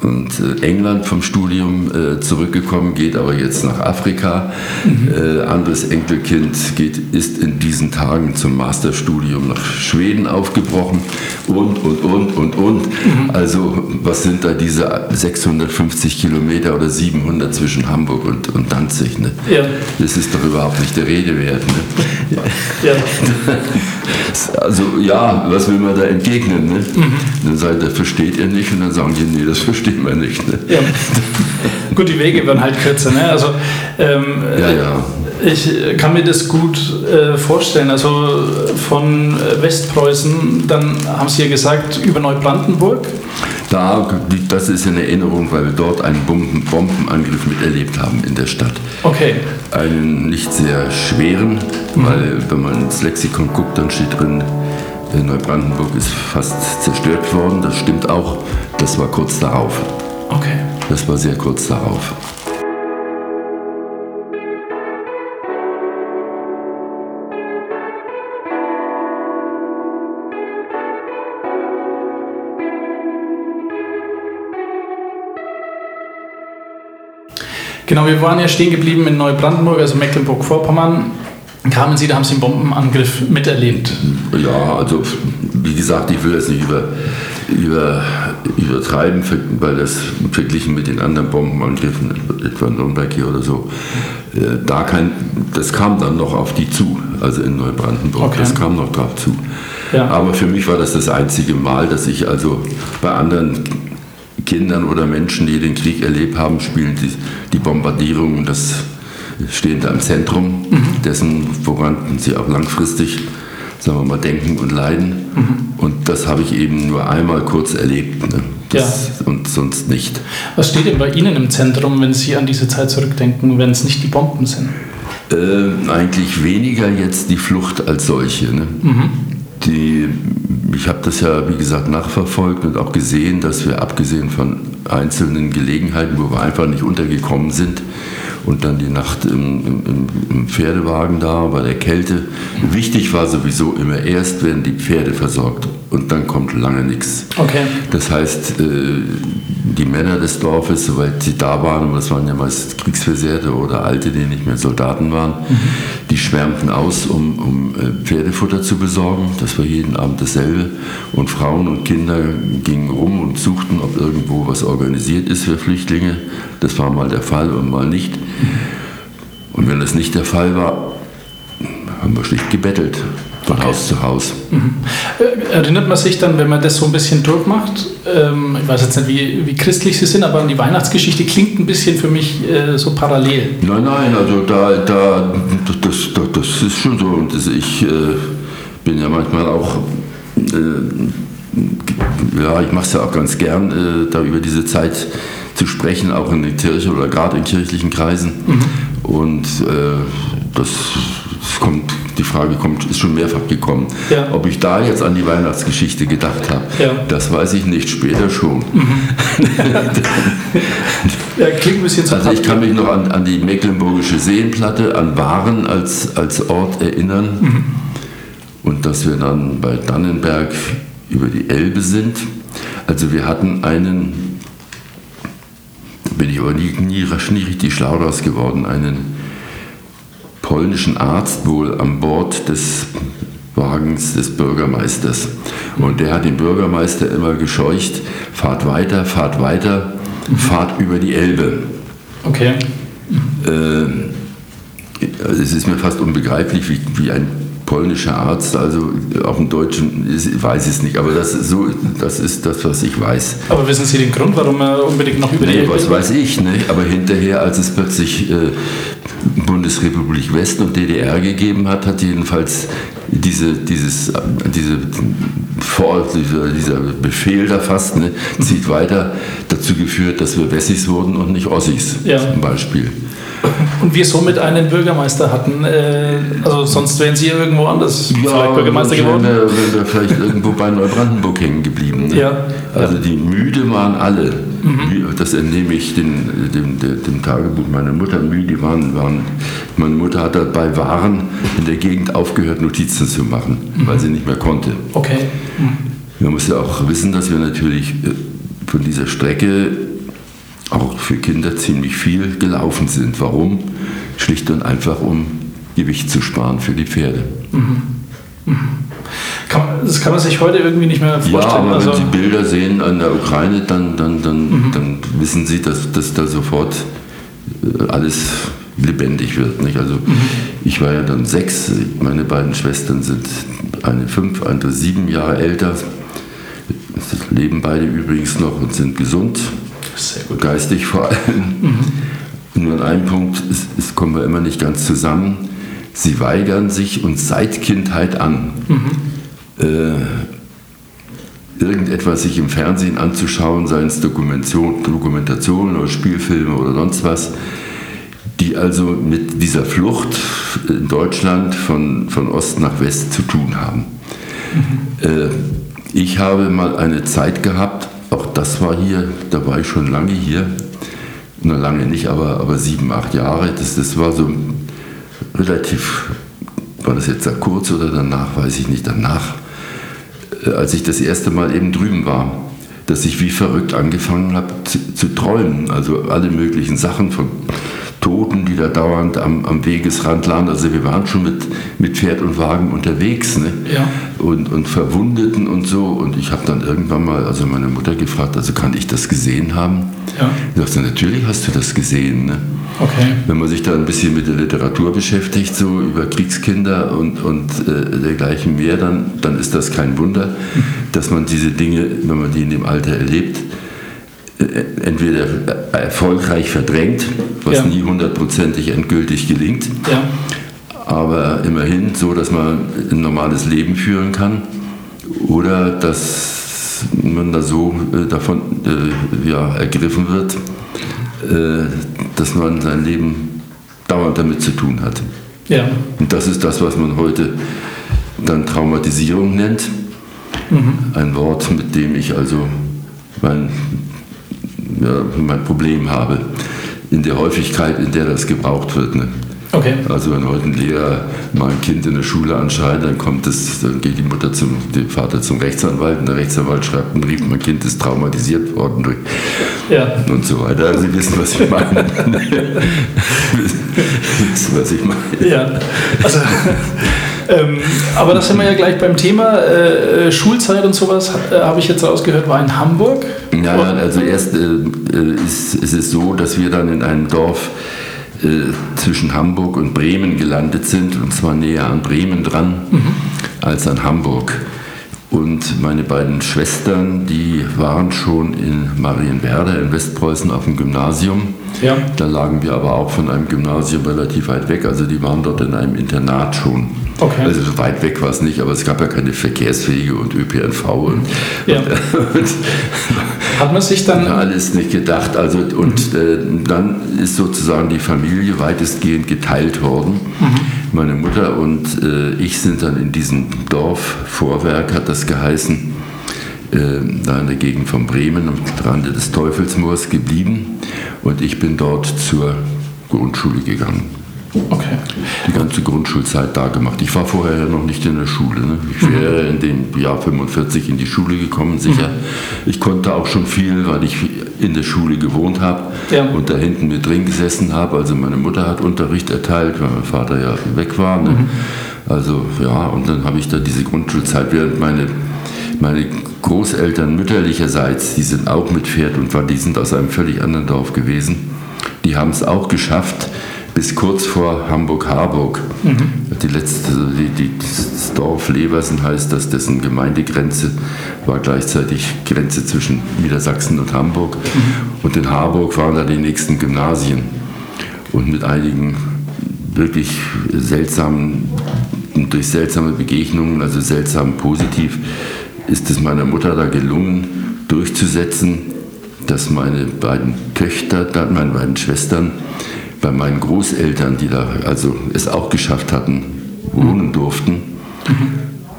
und äh, England vom Studium äh, zurückgekommen, geht aber jetzt nach Afrika. Mhm. Äh, anderes Enkelkind geht, ist in diesen Tagen zum Masterstudium nach Schweden aufgebrochen und, und, und, und, und. Mhm. Also was sind da diese 650 Kilometer oder 700 zwischen Hamburg und, und Danzig? Ne? Ja. Das ist doch überhaupt nicht der Rede wert. Ne? Ja. [laughs] also ja, was will man da entgegnen? Ne? Mhm. Dann sagt er, versteht ihr nicht? Und dann sagen die, nee, das versteht versteht man nicht. Ne? Ja. gut, die Wege werden halt kürzer. Ne? Also, ähm, ja, ja. Ich kann mir das gut äh, vorstellen. Also von Westpreußen, dann haben Sie ja gesagt, über Neubrandenburg. Da, das ist in Erinnerung, weil wir dort einen Bomben, Bombenangriff miterlebt haben in der Stadt. Okay. Einen nicht sehr schweren, mhm. weil wenn man ins Lexikon guckt, dann steht drin, Neubrandenburg ist fast zerstört worden. Das stimmt auch. Das war kurz darauf. Okay. Das war sehr kurz darauf. Genau, wir waren ja stehen geblieben in Neubrandenburg, also Mecklenburg-Vorpommern kamen Sie, da haben Sie einen Bombenangriff miterlebt. Ja, also wie gesagt, ich will das nicht über, über, übertreiben, weil das verglichen mit den anderen Bombenangriffen, etwa in Nürnberg hier oder so, äh, da kein, das kam dann noch auf die zu, also in Neubrandenburg, okay. das kam noch drauf zu. Ja. Aber für mich war das das einzige Mal, dass ich also bei anderen Kindern oder Menschen, die den Krieg erlebt haben, spielen die, die Bombardierungen, das stehen da im Zentrum mhm. dessen, woran sie auch langfristig sagen wir mal, denken und leiden. Mhm. Und das habe ich eben nur einmal kurz erlebt. Ne? Das, ja. Und sonst nicht. Was steht denn bei Ihnen im Zentrum, wenn Sie an diese Zeit zurückdenken, wenn es nicht die Bomben sind? Äh, eigentlich weniger jetzt die Flucht als solche. Ne? Mhm. Die, ich habe das ja, wie gesagt, nachverfolgt und auch gesehen, dass wir abgesehen von einzelnen Gelegenheiten, wo wir einfach nicht untergekommen sind, und dann die Nacht im, im, im, Pferdewagen da bei der Kälte. Wichtig war sowieso immer, erst werden die Pferde versorgt und dann kommt lange nichts. Okay. Das heißt, äh, die Männer des Dorfes, soweit sie da waren, und das waren ja meist Kriegsversehrte oder Alte, die nicht mehr Soldaten waren, mhm. die schwärmten aus, um, um äh, Pferdefutter zu besorgen. Das war jeden Abend dasselbe. Und Frauen und Kinder gingen rum und suchten, ob irgendwo was organisiert ist für Flüchtlinge. Das war mal der Fall und mal nicht. Und wenn das nicht der Fall war, haben wir schlicht gebettelt von okay. Haus zu Haus. Mhm. Äh, erinnert man sich dann, wenn man das so ein bisschen durchmacht, ähm, ich weiß jetzt nicht, wie, wie, christlich Sie sind, aber die Weihnachtsgeschichte klingt ein bisschen für mich äh, so parallel. Nein, nein, also da, da das, das, das ist schon so. Und ich äh, bin ja manchmal auch, äh, ja, ich mache es ja auch ganz gern, äh, da über diese Zeit zu sprechen, auch in der Kirche oder gerade in kirchlichen Kreisen. Mhm. Und äh, das kommt, die Frage kommt, ist schon mehrfach gekommen. Ja. Ob ich da jetzt an die Weihnachtsgeschichte gedacht habe, ja. das weiß ich nicht, später schon. Mhm. [laughs] ja, klingt ein bisschen zu Also ich kann mich noch an, an die Mecklenburgische Seenplatte, an Waren als, als Ort erinnern. Mhm. Und dass wir dann bei Dannenberg über die Elbe sind. Also wir hatten einen bin ich aber nie, nie, nie richtig schlau daraus geworden, einen polnischen Arzt wohl an Bord des Wagens des Bürgermeisters. Und der hat den Bürgermeister immer gescheucht, fahrt weiter, fahrt weiter, mhm. fahrt über die Elbe. Okay. Äh, es ist mir fast unbegreiflich, wie, wie ein polnischer Arzt, also auf dem Deutschen, ich weiß es nicht, aber das ist, so, das ist das, was ich weiß. Aber wissen Sie den Grund, warum er unbedingt noch über nee, was weiß ich, ne? aber hinterher, als es plötzlich äh, Bundesrepublik West und DDR gegeben hat, hat jedenfalls diese, dieses, diese, vor, dieser, dieser Befehl da fast, ne, zieht weiter, dazu geführt, dass wir Wessis wurden und nicht Ossis ja. zum Beispiel. Und wir somit einen Bürgermeister hatten. Äh, also sonst wären Sie irgendwo anders ja, vielleicht Bürgermeister geworden. Wären wir, wären wir vielleicht irgendwo bei Neubrandenburg hängen geblieben. Ne? Ja. Also die müde waren alle. Mhm. Das entnehme ich dem, dem, dem, Tagebuch meiner Mutter. Müde waren, waren. Meine Mutter hat dabei Waren in der Gegend aufgehört, Notizen zu machen, mhm. weil sie nicht mehr konnte. Okay. Mhm. Man muss ja auch wissen, dass wir natürlich äh, von dieser Strecke auch für Kinder ziemlich viel gelaufen sind. Warum? Schlicht und einfach, um Gewicht zu sparen für die Pferde. Mhm. Mhm. Kann das kann man sich heute irgendwie nicht mehr vorstellen. Ja, aber also wenn Sie Bilder sehen an der Ukraine, dann, dann, dann, mhm. dann wissen Sie, dass, dass da sofort äh, alles lebendig wird. Nicht? Also mhm. ich war ja dann sechs, meine beiden Schwestern sind eine fünf, andere sieben Jahre älter, leben beide übrigens noch und sind gesund geistig vor allem. Mhm. Nur an einem Punkt ist, ist, kommen wir immer nicht ganz zusammen. Sie weigern sich uns seit Kindheit an, mhm. äh, irgendetwas sich im Fernsehen anzuschauen, seien es Dokumentation, Dokumentationen oder Spielfilme oder sonst was, die also mit dieser Flucht in Deutschland von, von Ost nach West zu tun haben. Mhm. Äh, ich habe mal eine Zeit gehabt, auch das war hier, da war ich schon lange hier. Nur lange nicht, aber, aber sieben, acht Jahre. Das, das war so relativ, war das jetzt da kurz oder danach, weiß ich nicht, danach, äh, als ich das erste Mal eben drüben war, dass ich wie verrückt angefangen habe zu, zu träumen. Also alle möglichen Sachen von Toten, die da dauernd am, am Wegesrand lagen. Also wir waren schon mit, mit Pferd und Wagen unterwegs ne? ja. und, und Verwundeten und so. Und ich habe dann irgendwann mal also meine Mutter gefragt, also kann ich das gesehen haben? Ja. Ich dachte, natürlich hast du das gesehen. Ne? Okay. Wenn man sich da ein bisschen mit der Literatur beschäftigt, so über Kriegskinder und, und äh, dergleichen mehr, dann, dann ist das kein Wunder, mhm. dass man diese Dinge, wenn man die in dem Alter erlebt, entweder erfolgreich verdrängt, was ja. nie hundertprozentig endgültig gelingt, ja. aber immerhin so, dass man ein normales Leben führen kann oder dass man da so äh, davon äh, ja, ergriffen wird, äh, dass man sein Leben dauernd damit zu tun hat. Ja. Und das ist das, was man heute dann Traumatisierung nennt. Mhm. Ein Wort, mit dem ich also mein mein Problem habe, in der Häufigkeit, in der das gebraucht wird. Ne? Okay. Also wenn heute ein Lehrer mal ein Kind in der Schule anschreit, dann kommt das, dann geht die Mutter zum, der Vater zum Rechtsanwalt und der Rechtsanwalt schreibt einen Brief, mein Kind ist traumatisiert worden durch ja. und so weiter. Also Sie wissen, was ich meine. [laughs] wissen, was ich meine. Ja. Also ähm, aber das sind wir ja gleich beim Thema äh, äh Schulzeit und sowas, äh, habe ich jetzt rausgehört, war in Hamburg. Ja, also erst äh, äh, ist, ist es so, dass wir dann in einem Dorf äh, zwischen Hamburg und Bremen gelandet sind, und zwar näher an Bremen dran mhm. als an Hamburg. Und meine beiden Schwestern, die waren schon in Marienwerder in Westpreußen auf dem Gymnasium. Ja. Da lagen wir aber auch von einem Gymnasium relativ weit weg. Also die waren dort in einem Internat schon. Okay. Also so weit weg war es nicht, aber es gab ja keine Verkehrswege und ÖPNV und, ja. und hat man sich dann alles nicht gedacht. Also und mhm. äh, dann ist sozusagen die Familie weitestgehend geteilt worden. Mhm. Meine Mutter und äh, ich sind dann in diesem Dorf Vorwerk hat das geheißen. Äh, da in der Gegend von Bremen am Rande des Teufelsmoors geblieben und ich bin dort zur Grundschule gegangen. Okay. Die ganze Grundschulzeit da gemacht. Ich war vorher ja noch nicht in der Schule. Ne? Ich mhm. wäre in dem Jahr 45 in die Schule gekommen, sicher. Mhm. Ich konnte auch schon viel, weil ich in der Schule gewohnt habe ja. und da hinten mit drin gesessen habe. Also meine Mutter hat Unterricht erteilt, weil mein Vater ja weg war. Ne? Mhm. Also ja, und dann habe ich da diese Grundschulzeit, während meine, meine Großeltern mütterlicherseits, die sind auch mit Pferd und die sind aus einem völlig anderen Dorf gewesen. Die haben es auch geschafft, bis kurz vor Hamburg-Harburg. Mhm. Die letzte, die, die, das Dorf Leversen heißt das, dessen Gemeindegrenze war gleichzeitig Grenze zwischen Niedersachsen und Hamburg. Mhm. Und in Harburg waren da die nächsten Gymnasien. Und mit einigen wirklich seltsamen, durch seltsame Begegnungen, also seltsam positiv, ist es meiner Mutter da gelungen, durchzusetzen, dass meine beiden Töchter, meine beiden Schwestern, bei meinen Großeltern, die da also es auch geschafft hatten, wohnen durften,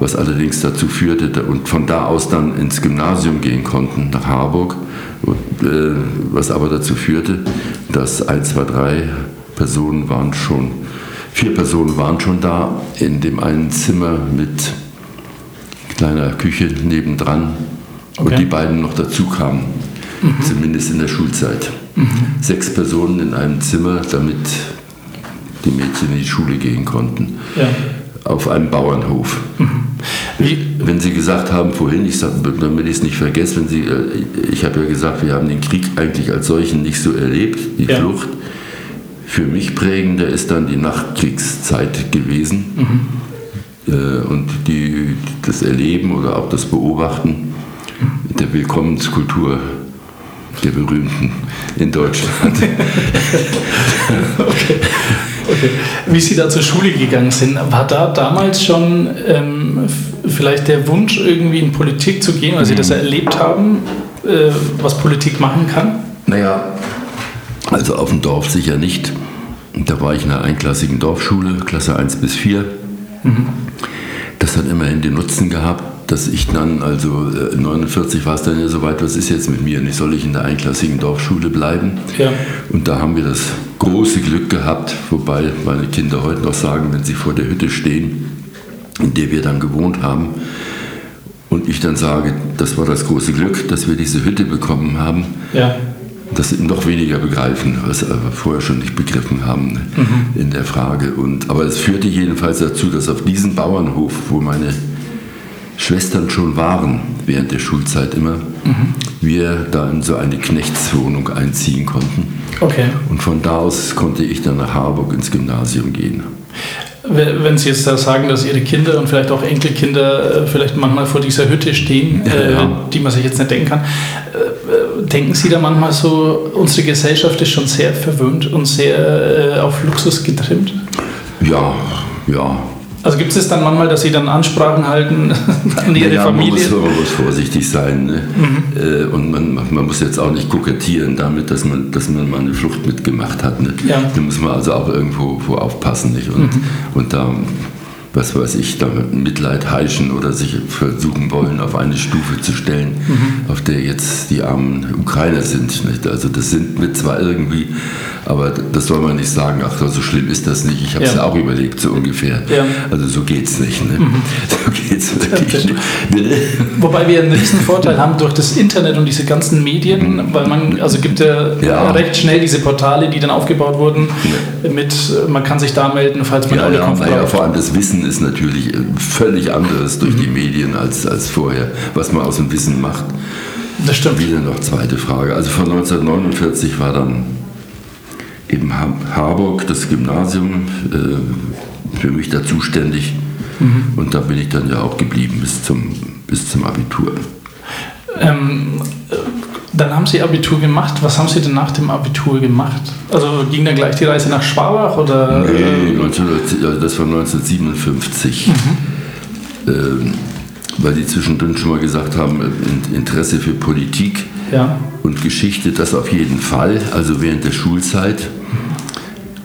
was allerdings dazu führte und von da aus dann ins Gymnasium gehen konnten, nach Harburg, äh, was aber dazu führte, dass ein, zwei, drei Personen waren schon, vier Personen waren schon da in dem einen Zimmer mit kleiner Küche nebendran Okay. und die beiden noch dazu kamen, zumindest in der Schulzeit. Sechs Personen in einem Zimmer, damit die Mädchen in die Schule gehen konnten. Ja. Auf einem Bauernhof. Wie, Wenn Sie gesagt haben vorhin, ich sag, damit ich es nicht vergesse, wenn Sie, äh, ich habe ja gesagt, wir haben den Krieg eigentlich als solchen nicht so erlebt, die Ja. Flucht. Für mich prägender ist dann die Nachkriegszeit gewesen äh, und die, das Erleben oder auch das Beobachten der Willkommenskultur der Berühmten in Deutschland. [laughs] okay. Wie Sie da zur Schule gegangen sind, war da damals schon ähm, vielleicht der Wunsch, irgendwie in Politik zu gehen, weil Sie das erlebt haben, äh, was Politik machen kann? Naja, also auf dem Dorf sicher nicht. Da war ich in einer einklassigen Dorfschule, Klasse 1 bis 4. Das hat immerhin den Nutzen gehabt, dass ich dann, also äh, 49 war es dann ja soweit, was ist jetzt mit mir? Nicht soll ich in der einklassigen Dorfschule bleiben? Ja. Und da haben wir das große Glück gehabt, wobei meine Kinder heute noch sagen, wenn sie vor der Hütte stehen, in der wir dann gewohnt haben, und ich dann sage, das war das große Glück, dass wir diese Hütte bekommen haben, Ja. Das noch weniger begreifen, was wir vorher schon nicht begriffen haben ne, in der Frage. Und, aber es führte jedenfalls dazu, dass auf diesem Bauernhof, wo meine Schwestern schon waren, während der Schulzeit immer, wir da in so eine Knechtswohnung einziehen konnten. Okay. Und von da aus konnte ich dann nach Harburg ins Gymnasium gehen. Wenn Sie jetzt da sagen, dass Ihre Kinder und vielleicht auch Enkelkinder äh, vielleicht manchmal vor dieser Hütte stehen, äh, Ja. die man sich jetzt nicht denken kann, äh, denken Sie da manchmal so, unsere Gesellschaft ist schon sehr verwöhnt und sehr äh, auf Luxus getrimmt? Ja, ja. Also gibt es dann manchmal, dass Sie dann Ansprachen halten [laughs] an Ihre ja, Man Familie? muss, man muss vorsichtig sein. Ne? Äh, und man, man muss jetzt auch nicht kokettieren damit, dass man, dass man mal eine Flucht mitgemacht hat. Ne? Ja. Da muss man also auch irgendwo wo aufpassen. Nicht? Und, und da, was weiß ich, da Mitleid heischen oder sich versuchen wollen, auf eine Stufe zu stellen, auf der jetzt die armen Ukrainer sind. Nicht? Also das sind wir zwar irgendwie, aber das soll man nicht sagen, ach, so schlimm ist das nicht. Ich habe es Ja. ja. auch überlegt, so ungefähr. Ja. Also so geht's nicht. Ne? [laughs] So geht's wirklich nicht. Wobei wir einen riesen Vorteil haben durch das Internet und diese ganzen Medien, weil man, also gibt ja, Ja. recht schnell diese Portale, die dann aufgebaut wurden, mit, äh, man kann sich da melden, falls man Ja, eine ja, naja, braucht. vor allem das Wissen ist natürlich äh, völlig anderes durch die Medien als, als vorher, was man aus dem Wissen macht. Das stimmt. Wieder noch zweite Frage. Also von 1949 war dann eben Har- Harburg, das Gymnasium, äh, für mich da zuständig. Und da bin ich dann ja auch geblieben bis zum, bis zum Abitur. Ähm, äh, dann haben Sie Abitur gemacht. Was haben Sie denn nach dem Abitur gemacht? Also ging dann gleich die Reise nach Schwabach oder? Nee, äh, 19, also das war 1957. Ähm, weil die zwischendrin schon mal gesagt haben, äh, In- Interesse für Politik ja. und Geschichte, das auf jeden Fall, also während der Schulzeit.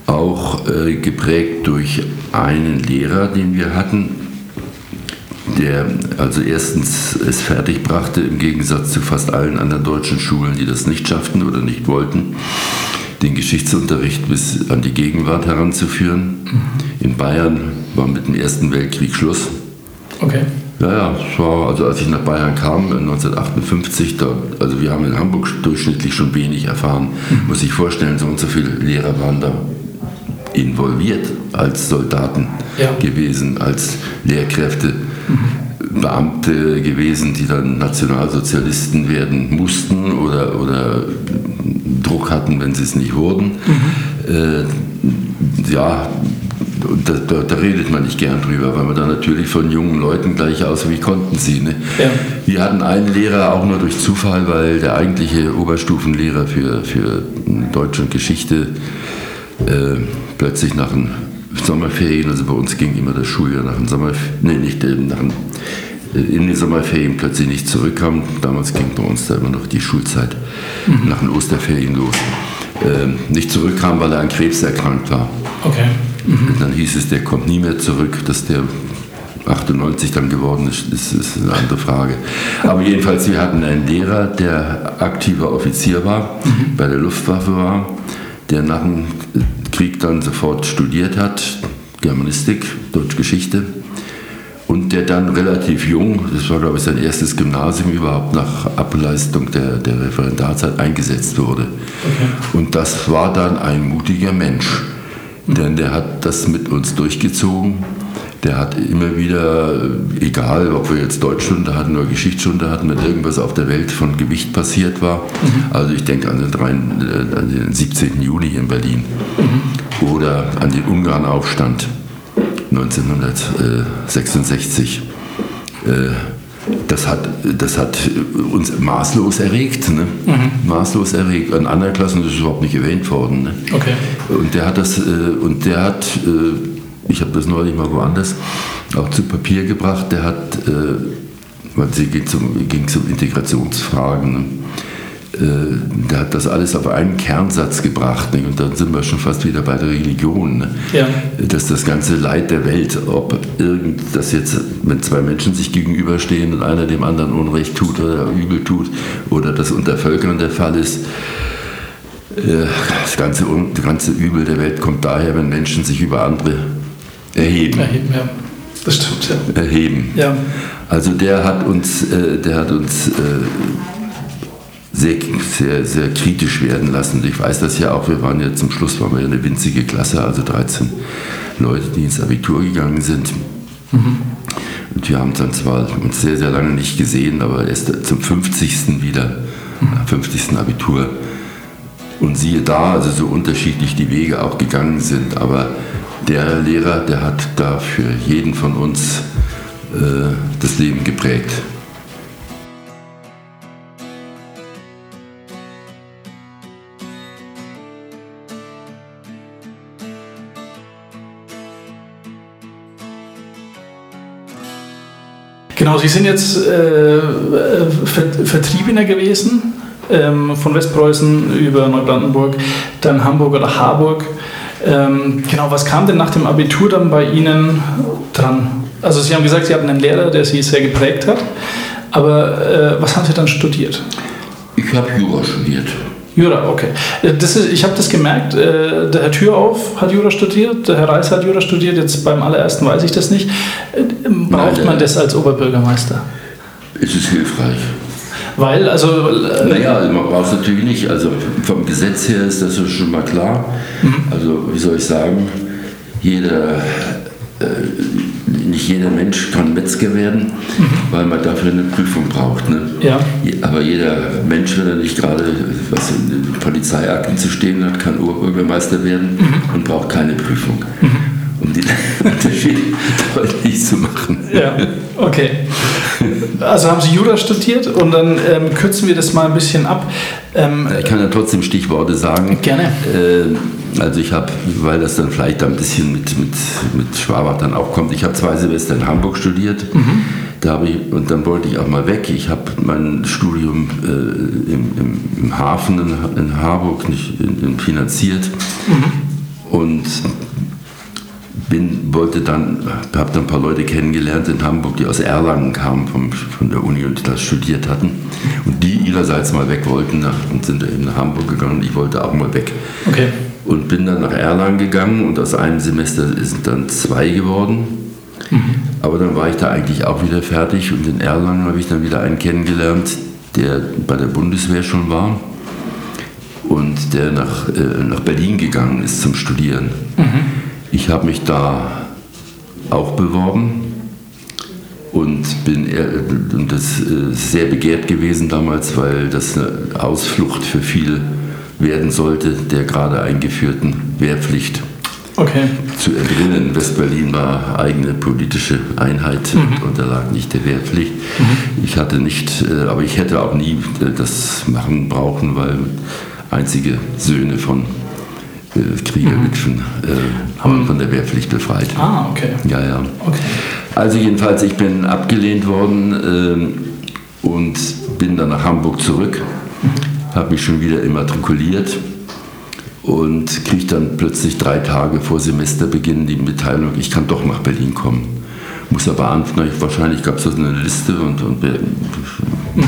Auch äh, geprägt durch einen Lehrer, den wir hatten, der also erstens es fertigbrachte, im Gegensatz zu fast allen anderen deutschen Schulen, die das nicht schafften oder nicht wollten, den Geschichtsunterricht bis an die Gegenwart heranzuführen. In Bayern war mit dem Ersten Weltkrieg Schluss. Okay. Ja, ja, war, also als ich nach Bayern kam, 1958, da, also wir haben in Hamburg durchschnittlich schon wenig erfahren, muss ich vorstellen, so und so viele Lehrer waren da involviert als Soldaten Ja. gewesen, als Lehrkräfte, Beamte gewesen, die dann Nationalsozialisten werden mussten oder, oder Druck hatten, wenn sie es nicht wurden. Äh, ja, da, da, da redet man nicht gern drüber, weil man da natürlich von jungen Leuten gleich aus, wie konnten sie. Ne? Ja. Wir hatten einen Lehrer auch nur durch Zufall, weil der eigentliche Oberstufenlehrer für, für Deutsch und Geschichte äh, plötzlich nach den Sommerferien, also bei uns ging immer das Schuljahr nach den Sommerferien, nee, nicht äh, nach den, äh, in den Sommerferien plötzlich nicht zurückkam. Damals ging bei uns da immer noch die Schulzeit nach den Osterferien los. äh, nicht zurückkam, weil er an Krebs erkrankt war. Okay. Mhm. Dann hieß es, der kommt nie mehr zurück, dass der 98 dann geworden ist, ist, ist eine andere Frage. Aber jedenfalls, wir hatten einen Lehrer, der aktiver Offizier war, mhm. bei der Luftwaffe war, der nach dem Krieg dann sofort studiert hat, Germanistik, Deutschgeschichte und der dann relativ jung, das war glaube ich sein erstes Gymnasium überhaupt nach Ableistung der, der Referendarzeit eingesetzt wurde. Okay. Und das war dann ein mutiger Mensch, denn der hat das mit uns durchgezogen. Der hat immer wieder, egal ob wir jetzt Deutschstunde hatten oder Geschichtsstunde hatten, wenn irgendwas auf der Welt von Gewicht passiert war, mhm. also ich denke an den, 3, äh, an den 17. Juni in Berlin mhm. oder an den Ungarnaufstand 1966. Äh, das hat, das hat uns maßlos erregt, ne? Mhm. maßlos erregt. An anderen Klassen ist es überhaupt nicht erwähnt worden. Ne? Okay. Und der hat das, äh, und der hat, ich habe das neulich mal woanders auch zu Papier gebracht, der hat, weil sie ging zum, ging zum Integrationsfragen. Ne? Äh, der hat das alles auf einen Kernsatz gebracht. Nicht? Und dann sind wir schon fast wieder bei der Religion. Ne? Ja. Dass das ganze Leid der Welt, ob irgend das jetzt, wenn zwei Menschen sich gegenüberstehen und einer dem anderen Unrecht tut oder übel tut, oder das unter Völkern der Fall ist, äh, das ganze, das ganze Übel der Welt kommt daher, wenn Menschen sich über andere erheben. Erheben, ja. Das stimmt, ja. Erheben. Ja. Also der hat uns, äh, der hat uns sehr, sehr, sehr kritisch werden lassen. Ich weiß das ja auch, wir waren ja zum Schluss waren wir ja eine winzige Klasse, also 13 Leute, die ins Abitur gegangen sind. Mhm. Und wir haben dann zwar uns sehr, sehr lange nicht gesehen, aber erst zum 50. wieder, mhm. 50. Abitur. Und siehe da, also so unterschiedlich die Wege auch gegangen sind, aber der Lehrer, der hat da für jeden von uns äh, das Leben geprägt. Genau, Sie sind jetzt äh, Vertriebener gewesen ähm, von Westpreußen über Neubrandenburg, dann Hamburg oder Harburg. Ähm, genau, was kam denn nach dem Abitur dann bei Ihnen dran? Also Sie haben gesagt, Sie hatten einen Lehrer, der Sie sehr geprägt hat, aber äh, was haben Sie dann studiert? Ich habe Jura studiert. Jura, okay. Das ist, ich habe das gemerkt, äh, der Herr Türauf hat Jura studiert, der Herr Reis hat Jura studiert, jetzt beim allerersten weiß ich das nicht. Äh, braucht Nein, man das als Oberbürgermeister? Es ist hilfreich. Weil, also. Äh, naja, man braucht es natürlich nicht. Also vom Gesetz her ist das schon mal klar. Mhm. Also, wie soll ich sagen, jeder nicht jeder Mensch kann Metzger werden, mhm. weil man dafür eine Prüfung braucht. Ne? Ja. Aber jeder Mensch, wenn er nicht gerade was in Polizeiakten zu stehen hat, kann Oberbürgermeister werden mhm. und braucht keine Prüfung. Um den Unterschied deutlich zu machen. Ja, okay. Also haben Sie Jura studiert und dann ähm, kürzen wir das mal ein bisschen ab. Ähm, ich kann ja trotzdem Stichworte sagen. Gerne. Äh, also ich habe, weil das dann vielleicht ein bisschen mit, mit, mit Schwabach dann auch kommt, ich habe zwei Semester in Hamburg studiert. Mhm. Da ich, und dann wollte ich auch mal weg. Ich habe mein Studium äh, im, im, im, Hafen in, in Harburg nicht in finanziert. Mhm. Und bin, wollte dann, habe dann ein paar Leute kennengelernt in Hamburg, die aus Erlangen kamen vom, von der Uni und das studiert hatten. Und die ihrerseits mal weg wollten nach, und sind eben nach Hamburg gegangen. Ich wollte auch mal weg. Okay und bin dann nach Erlangen gegangen und aus einem Semester sind dann zwei geworden. Mhm. Aber dann war ich da eigentlich auch wieder fertig und in Erlangen habe ich dann wieder einen kennengelernt, der bei der Bundeswehr schon war und der nach, äh, nach Berlin gegangen ist zum Studieren. Mhm. Ich habe mich da auch beworben und bin und das ist äh, sehr begehrt gewesen damals, weil das eine Ausflucht für viele werden sollte der gerade eingeführten Wehrpflicht. Okay. Zu entrinnen. Westberlin war eigene politische Einheit mhm. und unterlag nicht der Wehrpflicht. Mhm. Ich hatte nicht, äh, aber ich hätte auch nie äh, das machen brauchen, weil einzige Söhne von äh, Kriegerwitwen mhm. waren von der Wehrpflicht befreit. Ah, okay. Ja, ja. Okay. Also jedenfalls, ich bin abgelehnt worden ähm, und bin dann nach Hamburg zurück. Mhm habe mich schon wieder immatrikuliert und kriege dann plötzlich drei Tage vor Semesterbeginn die Mitteilung, ich kann doch nach Berlin kommen. Muss aber anfangen, wahrscheinlich gab es so eine Liste und, und mhm. ja.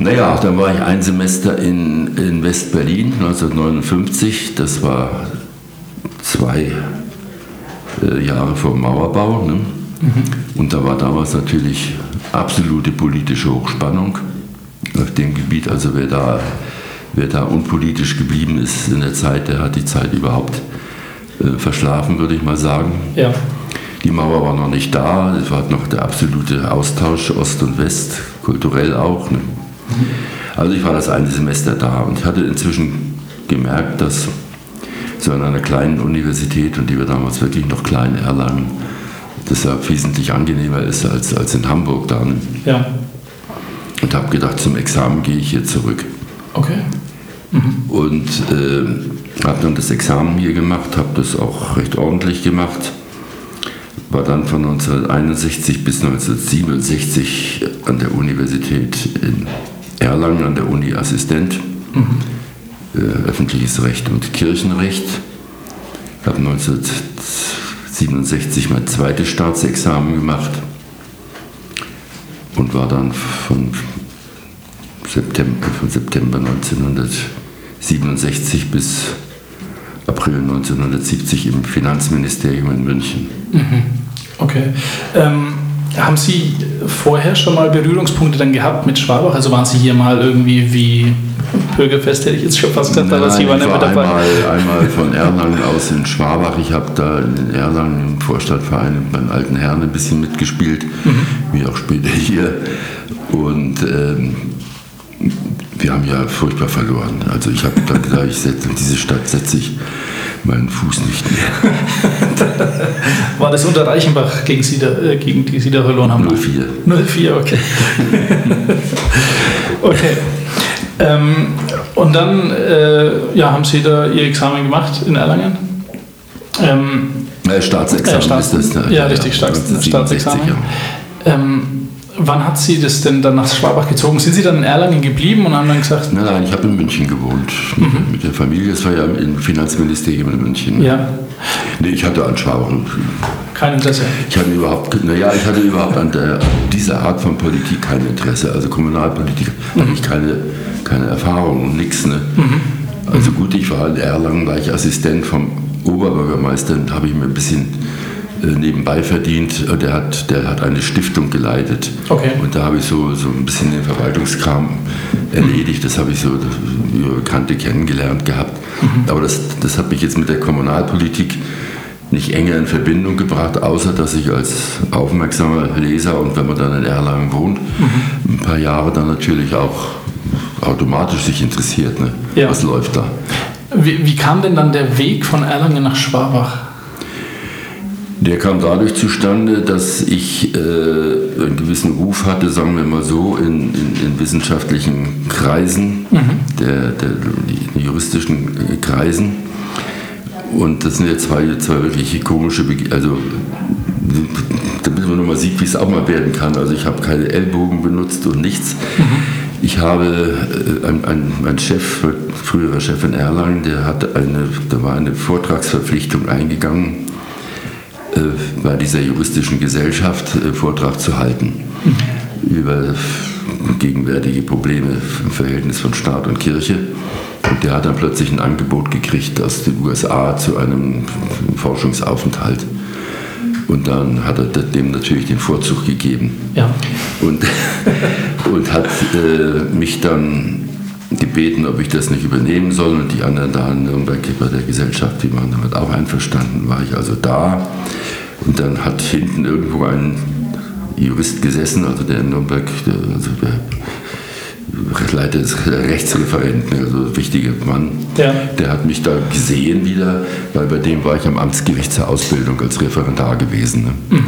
Naja, dann war ich ein Semester in, in West-Berlin 1959. Das war zwei äh, Jahre vor dem Mauerbau. Ne? Mhm. Und da war damals natürlich absolute politische Hochspannung auf dem Gebiet. Also wer da, wer da unpolitisch geblieben ist in der Zeit, der hat die Zeit überhaupt äh, verschlafen, würde ich mal sagen. Ja. Die Mauer war noch nicht da, es war noch der absolute Austausch Ost und West, kulturell auch. Ne? Also ich war das eine Semester da und ich hatte inzwischen gemerkt, dass so an einer kleinen Universität, und die war damals wirklich noch klein, Erlangen, deshalb wesentlich angenehmer ist als, als in Hamburg dann. Ja. Und habe gedacht, zum Examen gehe ich hier zurück. Okay. Mhm. Und äh, habe dann das Examen hier gemacht, habe das auch recht ordentlich gemacht. War dann von 1961 bis 1967 an der Universität in Erlangen, an der Uni Assistent. Mhm äh, öffentliches Recht und Kirchenrecht. Ich habe 1967 mein zweites Staatsexamen gemacht und war dann von September, von September 1967 bis April 1970 im Finanzministerium in München. Mhm. Okay. Ähm, haben Sie vorher schon mal Berührungspunkte dann gehabt mit Schwabach? Also waren Sie hier mal irgendwie wie Bürgerfest, hätte ich jetzt schon fast gesagt, aber Sie waren nicht mit dabei. Einmal, einmal von Erlangen aus in Schwabach. Ich habe da in Erlangen im Vorstadtverein beim alten Herrn ein bisschen mitgespielt, mhm. wie auch später hier. Und ähm, wir haben ja furchtbar verloren. Also ich habe dann gesagt, ich setze, diese Stadt setze ich meinen Fuß nicht mehr. [laughs] War das unter Reichenbach, gegen, Sie da, äh, gegen die Sie da verloren haben? 04. 04, okay. [laughs] okay. Ähm, und dann äh, ja, haben Sie da Ihr Examen gemacht in Erlangen? Ähm, äh, Staatsexamen äh, Staats ist das. Ne? Ja, richtig, Staats Staatsexamen. Ähm, wann hat Sie das denn dann nach Schwabach gezogen? Sind Sie dann in Erlangen geblieben und haben dann gesagt... Nein, nein, ich habe in München gewohnt mhm. mit der Familie. Das war ja im Finanzministerium in München. Ja. Nee, ich hatte an Schwabach kein Interesse. Ich hatte überhaupt, naja, ich hatte überhaupt an der, dieser Art von Politik kein Interesse. Also Kommunalpolitik mhm. hatte ich keine, keine Erfahrung und nichts. Ne? Mhm. Also gut, ich war in Erlangen, war ich Assistent vom Oberbürgermeister, da habe ich mir ein bisschen nebenbei verdient. Äh, der hat, der hat eine Stiftung geleitet. Okay. Und da habe ich so, so ein bisschen den Verwaltungskram erledigt. Das habe ich so über Bekannte kennengelernt gehabt. Mhm. Aber das, das hat mich jetzt mit der Kommunalpolitik nicht enger in Verbindung gebracht, außer dass ich als aufmerksamer Leser und wenn man dann in Erlangen wohnt, mhm. ein paar Jahre dann natürlich auch automatisch sich interessiert, ne? ja. was läuft da. Wie, wie kam denn dann der Weg von Erlangen nach Schwabach? Der kam dadurch zustande, dass ich äh, einen gewissen Ruf hatte, sagen wir mal so, in, in, in wissenschaftlichen Kreisen, mhm. der, der, die juristischen Kreisen und das sind ja zwei, zwei wirklich komische, Be also damit man nochmal sieht, wie es auch mal werden kann. Also ich habe keine Ellbogen benutzt und nichts. Mhm. Ich habe, äh, ein, ein, mein Chef, früherer Chef in Erlangen, der hat eine, da war eine Vortragsverpflichtung eingegangen, äh, bei dieser juristischen Gesellschaft äh, Vortrag zu halten über gegenwärtige Probleme im Verhältnis von Staat und Kirche. Und der hat dann plötzlich ein Angebot gekriegt aus den USA zu einem Forschungsaufenthalt. Und dann hat er dem natürlich den Vorzug gegeben. Ja. Und, [laughs] und hat äh, mich dann gebeten, ob ich das nicht übernehmen soll. Und die anderen da in Nürnberg bei der Gesellschaft, die waren damit auch einverstanden. War ich also da. Und dann hat hinten irgendwo ein Jurist gesessen, also der in Nürnberg, der, also der Leiter des Rechtsreferenten, also wichtiger Mann, ja. der hat mich da gesehen wieder, weil bei dem war ich am Amtsgericht zur Ausbildung als Referendar gewesen. Ne? Mhm.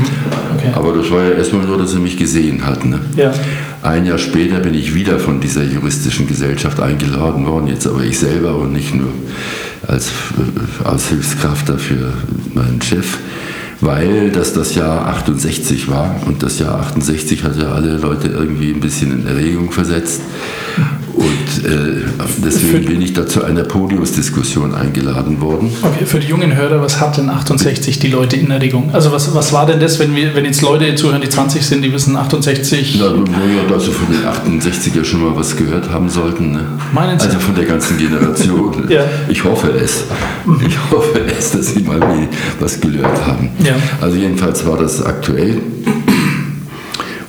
Okay. Aber das war ja erstmal nur, dass er mich gesehen hat. Ne? Ja. Ein Jahr später bin ich wieder von dieser juristischen Gesellschaft eingeladen worden, jetzt aber ich selber und nicht nur als äh, Aushilfskraft dafür meinen Chef weil das das Jahr 68 war und das Jahr 68 hat ja alle Leute irgendwie ein bisschen in Erregung versetzt äh, deswegen bin ich da zu einer Podiumsdiskussion eingeladen worden. Okay, für die jungen Hörer, was hat denn 68 die Leute in Erinnerung? Also was, was war denn das, wenn, wir, wenn jetzt Leute zuhören, die 20 sind, die wissen 68? Na, naja, dass sie von den 68er schon mal was gehört haben sollten. Ne? Meinen Sie? Also von der ganzen Generation. [laughs] Ja. Ich hoffe es. Ich hoffe es, dass sie mal was gelernt haben. Ja. Also jedenfalls war das aktuell.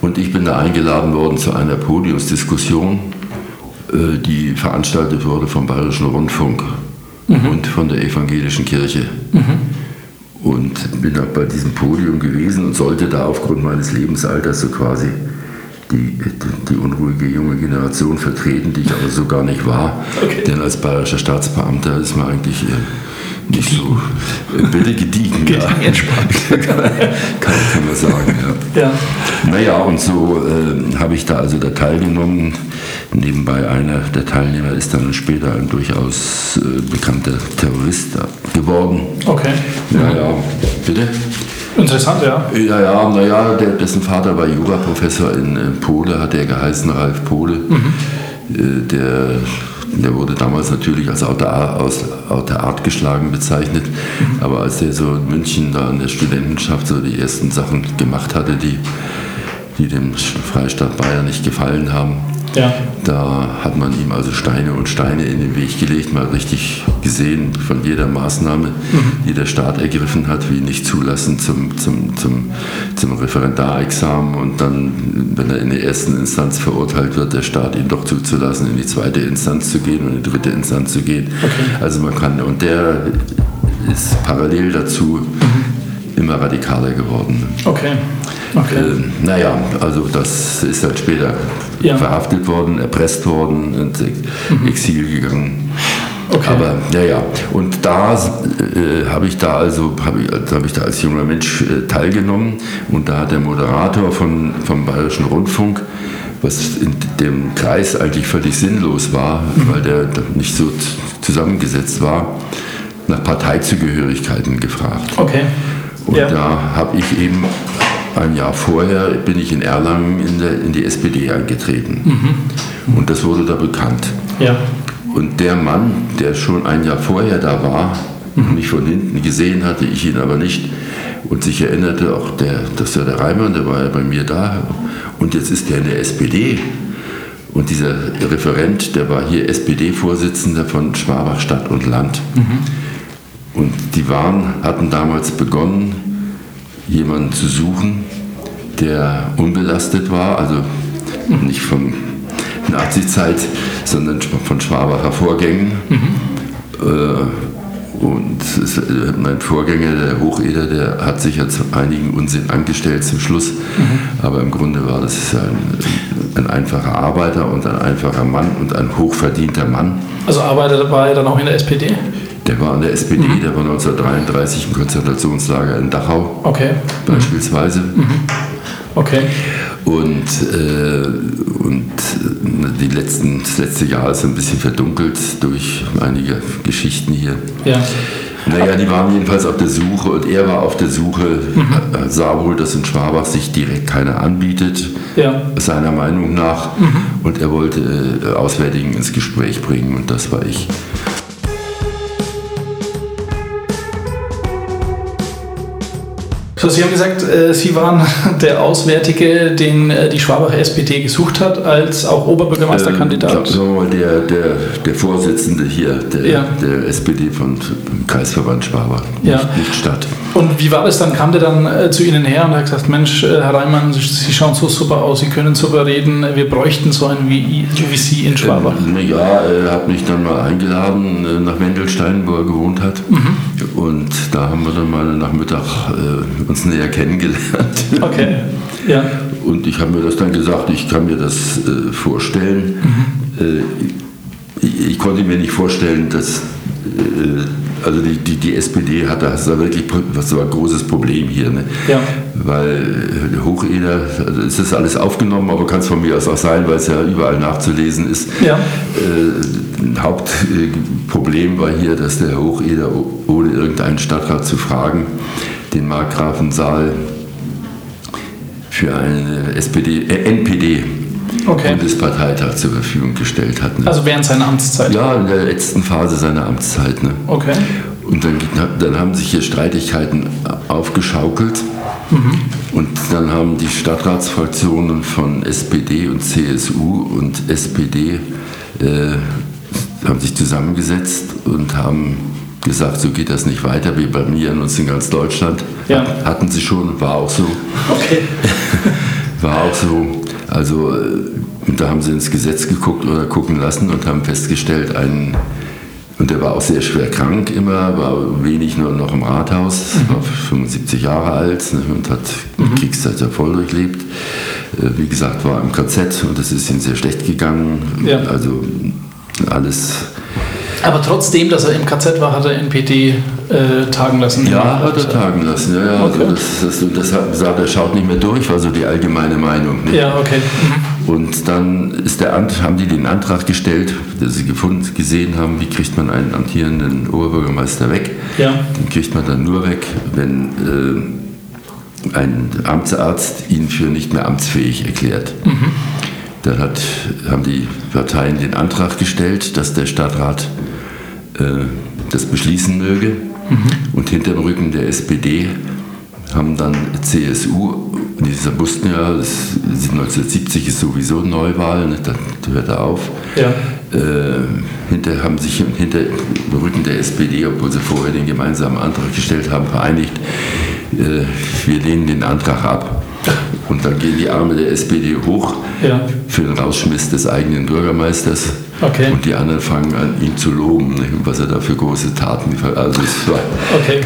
Und ich bin da eingeladen worden zu einer Podiumsdiskussion, die veranstaltet wurde vom Bayerischen Rundfunk und von der Evangelischen Kirche. Und bin auch bei diesem Podium gewesen und sollte da aufgrund meines Lebensalters so quasi die, die unruhige junge Generation vertreten, die ich aber so gar nicht war. Okay. Denn als bayerischer Staatsbeamter ist man eigentlich äh, nicht so äh, bitte gediegen. ja. Gediegen, entspannt. [laughs] kann, kann man sagen, ja. Ja. Naja, und so äh, habe ich da also da teilgenommen. Nebenbei einer der Teilnehmer ist dann später ein durchaus äh, bekannter Terrorist geworden. Okay. Ja, ja, bitte? Interessant, ja. Ja, ja, naja, der, dessen Vater war Juraprofessor in, in Pole, hat er geheißen, Ralf Pole. Äh, Der, der wurde damals natürlich als außer, aus, außer Art geschlagen bezeichnet, aber als er so in München da in der Studentenschaft so die ersten Sachen gemacht hatte, die, die dem Freistaat Bayern nicht gefallen haben, Ja. da hat man ihm also Steine und Steine in den Weg gelegt, mal richtig gesehen von jeder Maßnahme, die der Staat ergriffen hat, wie nicht zulassen zum, zum, zum, zum Referendarexamen und dann, wenn er in der ersten Instanz verurteilt wird, der Staat ihn doch zuzulassen, in die zweite Instanz zu gehen und in die dritte Instanz zu gehen. Also man kann, und der ist parallel dazu immer radikaler geworden. Okay. Okay. Ähm, naja, also das ist dann später Ja. verhaftet worden, erpresst worden, ins Exil gegangen. Okay. Aber naja, und da äh, habe ich da also habe ich, hab ich da als junger Mensch äh, teilgenommen und da hat der Moderator von, vom Bayerischen Rundfunk, was in dem Kreis eigentlich völlig sinnlos war, weil der nicht so zusammengesetzt war, nach Parteizugehörigkeiten gefragt. Okay. Und Ja. da habe ich eben ein Jahr vorher bin ich in Erlangen in, der, in die SPD eingetreten. Mhm. Und das wurde da bekannt. Ja. Und der Mann, der schon ein Jahr vorher da war, Mhm. mich von hinten gesehen hatte, ich ihn aber nicht, und sich erinnerte, auch der, das ja der Reimann, der war ja bei mir da, und jetzt ist der in der SPD. Und dieser Referent, der war hier SPD-Vorsitzender von Schwabach Stadt und Land. Und die waren, hatten damals begonnen, jemanden zu suchen, der unbelastet war, also nicht von Nazi-Zeit, sondern von Schwabacher Vorgängen. Äh, und es, äh, mein Vorgänger, der Hocheder, der hat sich ja zu einigen Unsinn angestellt zum Schluss. Aber im Grunde war das ein, ein einfacher Arbeiter und ein einfacher Mann und ein hochverdienter Mann. Also arbeitet war er dann auch in der SPD? Der war in der SPD, der war 1933 im Konzentrationslager in Dachau Okay. beispielsweise. Okay. Und, äh, und äh, die letzten, das letzte Jahr ist ein bisschen verdunkelt durch einige Geschichten hier. Ja. Naja, die waren jedenfalls auf der Suche und er war auf der Suche, äh, sah wohl, dass in Schwabach sich direkt keiner anbietet, Ja. seiner Meinung nach. Und er wollte äh, Auswärtigen ins Gespräch bringen und das war ich. So, Sie haben gesagt, äh, Sie waren [laughs] der Auswärtige, den äh, die Schwabacher SPD gesucht hat, als auch Oberbürgermeisterkandidat. Ähm, sagen wir mal, der, der, der Vorsitzende hier, der, Ja. der SPD von Kreisverband Schwabach, Ja. nicht, nicht Stadt. Und wie war das dann? Kam der dann äh, zu Ihnen her und hat gesagt, Mensch, äh, Herr Reimann, Sie, Sie schauen so super aus, Sie können super reden, wir bräuchten so einen wie, wie Sie in Schwabach. Ähm, ja, er hat mich dann mal eingeladen äh, nach Wendelstein, wo er gewohnt hat. Mhm. Und da haben wir dann mal nach Mittag äh, uns näher kennengelernt. Okay. Ja. Und ich habe mir das dann gesagt, ich kann mir das äh, vorstellen. Mhm. Äh, ich, ich konnte mir nicht vorstellen, dass also die, die, die SPD hat da, das war wirklich das war ein großes Problem hier. Ne? Ja. Weil äh, Hocheder, also es ist alles aufgenommen, aber kann es von mir aus auch sein, weil es ja überall nachzulesen ist. Ja. Äh, Hauptproblem war hier, dass der Hocheder, ohne irgendeinen Stadtrat zu fragen, den Markgrafen Saal für eine SPD, äh, NPD Okay. Bundesparteitag zur Verfügung gestellt hat. Ne? Also während seiner Amtszeit? Ja, in der letzten Phase seiner Amtszeit. Ne? Okay. Und dann, dann haben sich hier Streitigkeiten aufgeschaukelt. Mhm. Und dann haben die Stadtratsfraktionen von SPD und CSU und SPD äh, haben sich zusammengesetzt und haben gesagt, so geht das nicht weiter. Wir blamieren uns in ganz Deutschland. Ja. Hatten sie schon, war auch so. Okay. [laughs] war auch so. Also, äh, da haben sie ins Gesetz geguckt oder gucken lassen und haben festgestellt, ein und er war auch sehr schwer krank immer, war wenig nur noch im Rathaus, mhm. war 75 Jahre alt ne, und hat mhm. Kriegszeit sehr voll durchlebt. Äh, wie gesagt, war im KZ und es ist ihm sehr schlecht gegangen. Ja. Also alles aber trotzdem, dass er im KZ war, hat er NPT äh, tagen lassen. Ja, hat er tagen lassen. Ja, ja. Okay. Also das, das, das sagt, er schaut nicht mehr durch, war so die allgemeine Meinung. Nicht? Ja, okay. Mhm. Und dann ist der haben die den Antrag gestellt, dass sie gefunden, gesehen haben, wie kriegt man einen amtierenden Oberbürgermeister weg. Ja. Den kriegt man dann nur weg, wenn äh, ein Amtsarzt ihn für nicht mehr amtsfähig erklärt. Mhm. Dann hat, haben die Parteien den Antrag gestellt, dass der Stadtrat äh, das beschließen möge. Mhm. Und hinter dem Rücken der SPD haben dann CSU, die wussten ja, das, 1970 ist sowieso Neuwahl, ne, dann hört er auf. Ja. Äh, hinter, haben sich hinter dem Rücken der SPD, obwohl sie vorher den gemeinsamen Antrag gestellt haben, vereinigt, äh, wir lehnen den Antrag ab. Und dann gehen die Arme der SPD hoch ja. für den Rausschmiss des eigenen Bürgermeisters. Okay. Und die anderen fangen an, ihn zu loben, ne, was er da für große Taten also es war okay.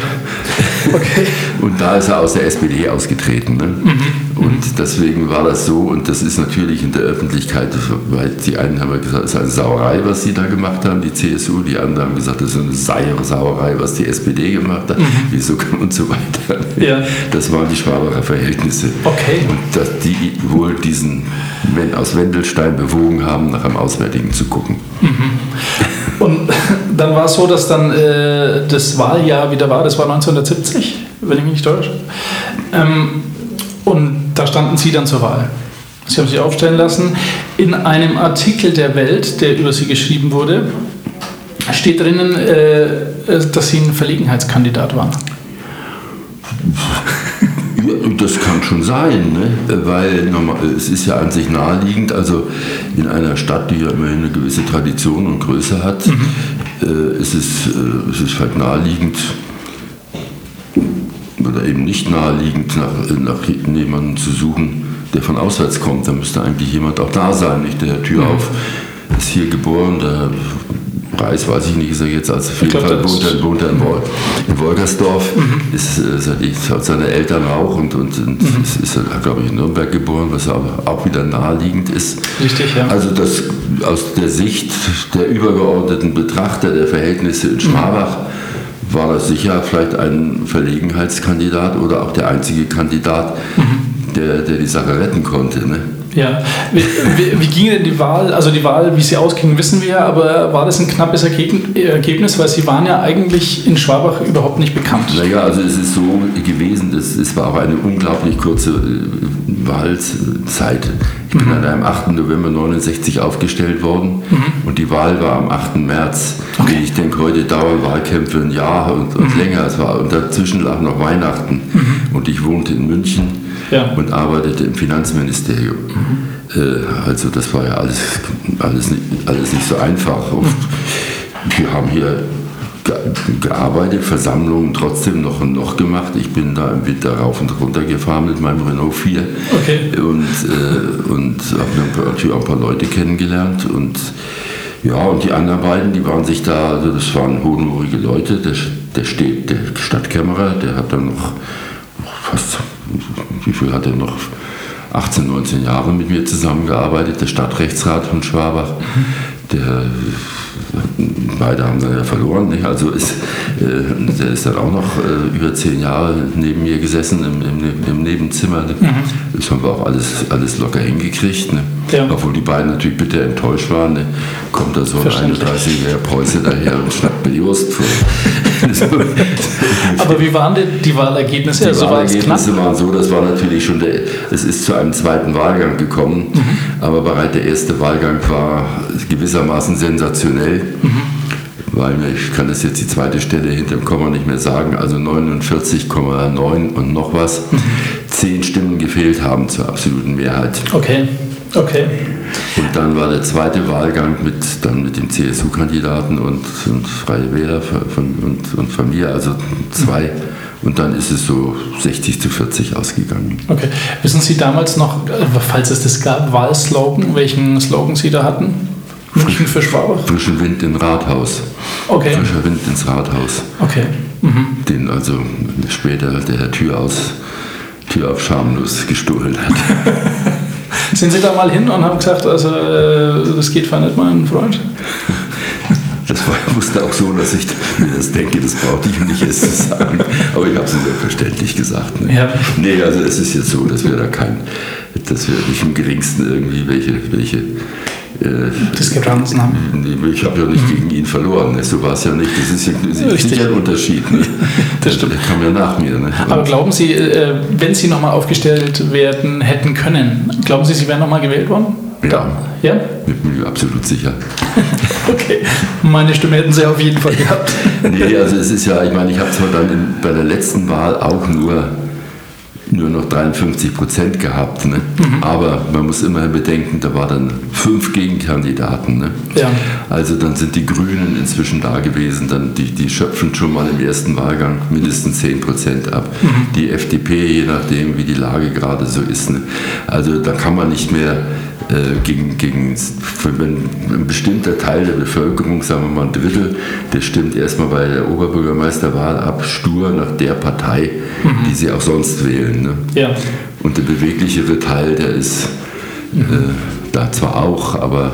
okay. [laughs] Und da ist er aus der SPD ausgetreten. Ne? Mhm. Und deswegen war das so, und das ist natürlich in der Öffentlichkeit, weil die einen haben gesagt, es ist eine Sauerei, was sie da gemacht haben, die CSU, die anderen haben gesagt, es ist eine Sauerei, was die SPD gemacht hat, mhm. wieso und so weiter. Ja. Das waren die Schwabacher Verhältnisse. Okay. Und dass die wohl diesen aus Wendelstein bewogen haben, nach einem Auswärtigen zu gucken. Mhm. Und [laughs] dann war es so, dass dann äh, das Wahljahr wieder war, das war 1970, wenn ich mich nicht täusche. Ähm, und da standen Sie dann zur Wahl. Sie haben sich aufstellen lassen. In einem Artikel der Welt, der über Sie geschrieben wurde, steht drinnen, äh, dass Sie ein Verlegenheitskandidat waren. Das kann schon sein, ne? weil es ist ja an sich naheliegend, also in einer Stadt, die ja immerhin eine gewisse Tradition und Größe hat, mhm. äh, ist es, äh, es ist halt naheliegend oder eben nicht naheliegend, nach, nach jemandem zu suchen, der von auswärts kommt. Da müsste eigentlich jemand auch da sein, nicht der Tür mhm. auf, ist hier geboren, der Preis weiß ich nicht, ist er jetzt, also auf jeden glaub, Fall wohnt er, wohnt er in, Wol in Wolgersdorf, mhm. ist, ist, hat seine Eltern auch und, und, und mhm. ist, ist glaube ich, in Nürnberg geboren, was auch, auch wieder naheliegend ist. Richtig, ja. Also das aus der Sicht der übergeordneten Betrachter der Verhältnisse in Schmabach mhm. war das sicher vielleicht ein Verlegenheitskandidat oder auch der einzige Kandidat, mhm. der, der die Sache retten konnte. Ne? Ja, wie, wie, wie, ging denn die Wahl? Also die Wahl, wie sie ausging, wissen wir ja, aber war das ein knappes Ergebnis, weil Sie waren ja eigentlich in Schwabach überhaupt nicht bekannt. Naja, also es ist so gewesen, dass es war auch eine unglaublich kurze äh, Wahlzeit. Ich bin mhm. an einem 8. November 69 aufgestellt worden mhm. und die Wahl war am 8. März. Okay. Ich denke, heute dauern Wahlkämpfe ein Jahr und, und mhm. länger. Es war, und dazwischen lag noch Weihnachten mhm. und ich wohnte in München ja. und arbeitete im Finanzministerium. Mhm. Äh, also das war ja alles, alles, nicht, alles nicht so einfach. Mhm. Wir haben hier gearbeitet, Versammlungen trotzdem noch und noch gemacht. Ich bin da im Winter rauf und runter gefahren mit meinem Renault 4 okay. und, äh, und habe natürlich auch ein paar Leute kennengelernt und ja, und die anderen beiden, die waren sich da, also das waren hohenhorige Leute. Der, der, steht, der Stadtkämmerer, der hat dann noch fast wie viel hat er noch? 18, 19 Jahre mit mir zusammengearbeitet, der Stadtrechtsrat von Schwabach. Der, beide haben dann ja verloren. Nicht? Also ist, äh, der ist dann auch noch äh, über zehn Jahre neben mir gesessen im, im, im Nebenzimmer. Ne? Mhm. Das haben wir auch alles, alles locker hingekriegt. Ne? Ja. Obwohl die beiden natürlich bitter enttäuscht waren. Ne? Kommt da so ein 31-jähriger Preuße daher und schnappt mir die Wurst vor. [laughs] [laughs] Aber wie waren denn die Wahlergebnisse? Die also war? Wahlergebnisse waren so, das war natürlich schon der, es ist zu einem zweiten Wahlgang gekommen, Mhm. aber bereits der erste Wahlgang war gewissermaßen sensationell, Mhm. weil ich kann das jetzt die zweite Stelle hinter dem Komma nicht mehr sagen, also 49,9 und noch was, Mhm. zehn Stimmen gefehlt haben zur absoluten Mehrheit. Okay, okay. Und dann war der zweite Wahlgang mit, dann mit dem CSU-Kandidaten und, und Freie Wähler von, und, und von mir, also zwei. Und dann ist es so 60 zu 40 ausgegangen. Okay. Wissen Sie damals noch, äh, falls es das gab, Wahlslogan, welchen Slogan Sie da hatten? München für Schwabach? Frischen Wind ins Rathaus. Okay. Frischer Wind ins Rathaus. Okay. Mhm. Den also später der Herr Tür aus Tür auf schamlos gestohlen hat. [laughs] Sind Sie da mal hin und haben gesagt, also äh, das geht zwar nicht, mein Freund? Das war, wusste auch so, dass ich mir das denke, das brauchte ich nicht erst zu sagen. Aber ich habe es selbstverständlich gesagt. Ne? Ja. Nee, also es ist jetzt so, dass wir da kein, dass wir nicht im geringsten irgendwie welche, welche Diskrepanzen haben. Ich habe ja nicht gegen ihn verloren, ne? so war es ja nicht. Das ist ja, das ist ja ein Unterschied. Ne? [laughs] Das stimmt. Der kam ja nach mir. Ne? Aber glauben Sie, äh, wenn Sie nochmal aufgestellt werden hätten können, glauben Sie, Sie wären nochmal gewählt worden? Ja. Ja? Bin mir absolut sicher. [laughs] Okay. Meine Stimme hätten Sie auf jeden Fall gehabt. Nee, also es ist ja, ich meine, ich habe zwar dann in, bei der letzten Wahl auch nur, nur noch 53 Prozent gehabt, ne? aber man muss immerhin bedenken, da waren dann fünf Gegenkandidaten. Ne? Ja. Also dann sind die Grünen inzwischen da gewesen, dann die, die schöpfen schon mal im ersten Wahlgang mindestens 10 Prozent ab. Die FDP, je nachdem, wie die Lage gerade so ist. Ne? Also da kann man nicht mehr gegen, gegen wenn ein bestimmter Teil der Bevölkerung, sagen wir mal ein Drittel, der stimmt erstmal bei der Oberbürgermeisterwahl ab, stur nach der Partei, die sie auch sonst wählen. Ne? Ja. Und der beweglichere Teil, der ist äh, da zwar auch, aber,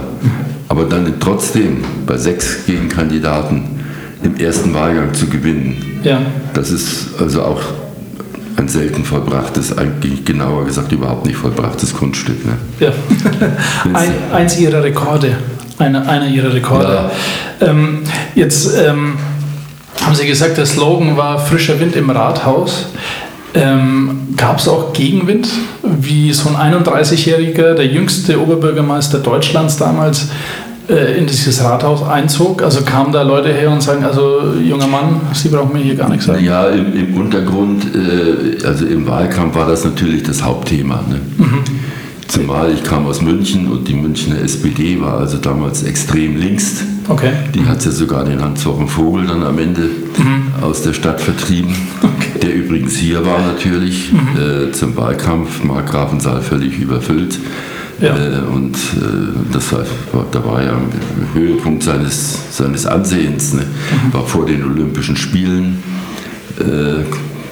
aber dann trotzdem bei sechs Gegenkandidaten im ersten Wahlgang zu gewinnen, Ja. das ist also auch ein selten vollbrachtes, eigentlich genauer gesagt überhaupt nicht vollbrachtes Kunststück. Ne? ja. [laughs] Ein, eins Ihrer Rekorde. Einer, einer Ihrer Rekorde. Ähm, jetzt ähm, haben Sie gesagt, der Slogan war frischer Wind im Rathaus. Ähm, Gab es auch Gegenwind, wie so ein 31-Jähriger, der jüngste Oberbürgermeister Deutschlands damals, in dieses Rathaus einzog? Also kamen da Leute her und sagen, also junger Mann, Sie brauchen mir hier gar nichts sagen. Ja, im, im Untergrund, äh, also im Wahlkampf war das natürlich das Hauptthema. Ne? Zumal ich kam aus München und die Münchner SPD war also damals extrem links. Okay. Die hat ja sogar den Hans-Jochen Vogel dann am Ende aus der Stadt vertrieben, der übrigens hier war natürlich äh, zum Wahlkampf, Markgrafensaal völlig überfüllt. Ja. Äh, und äh, das war, da war ja ein Höhepunkt seines, seines Ansehens. Ne? War vor den Olympischen Spielen. Äh,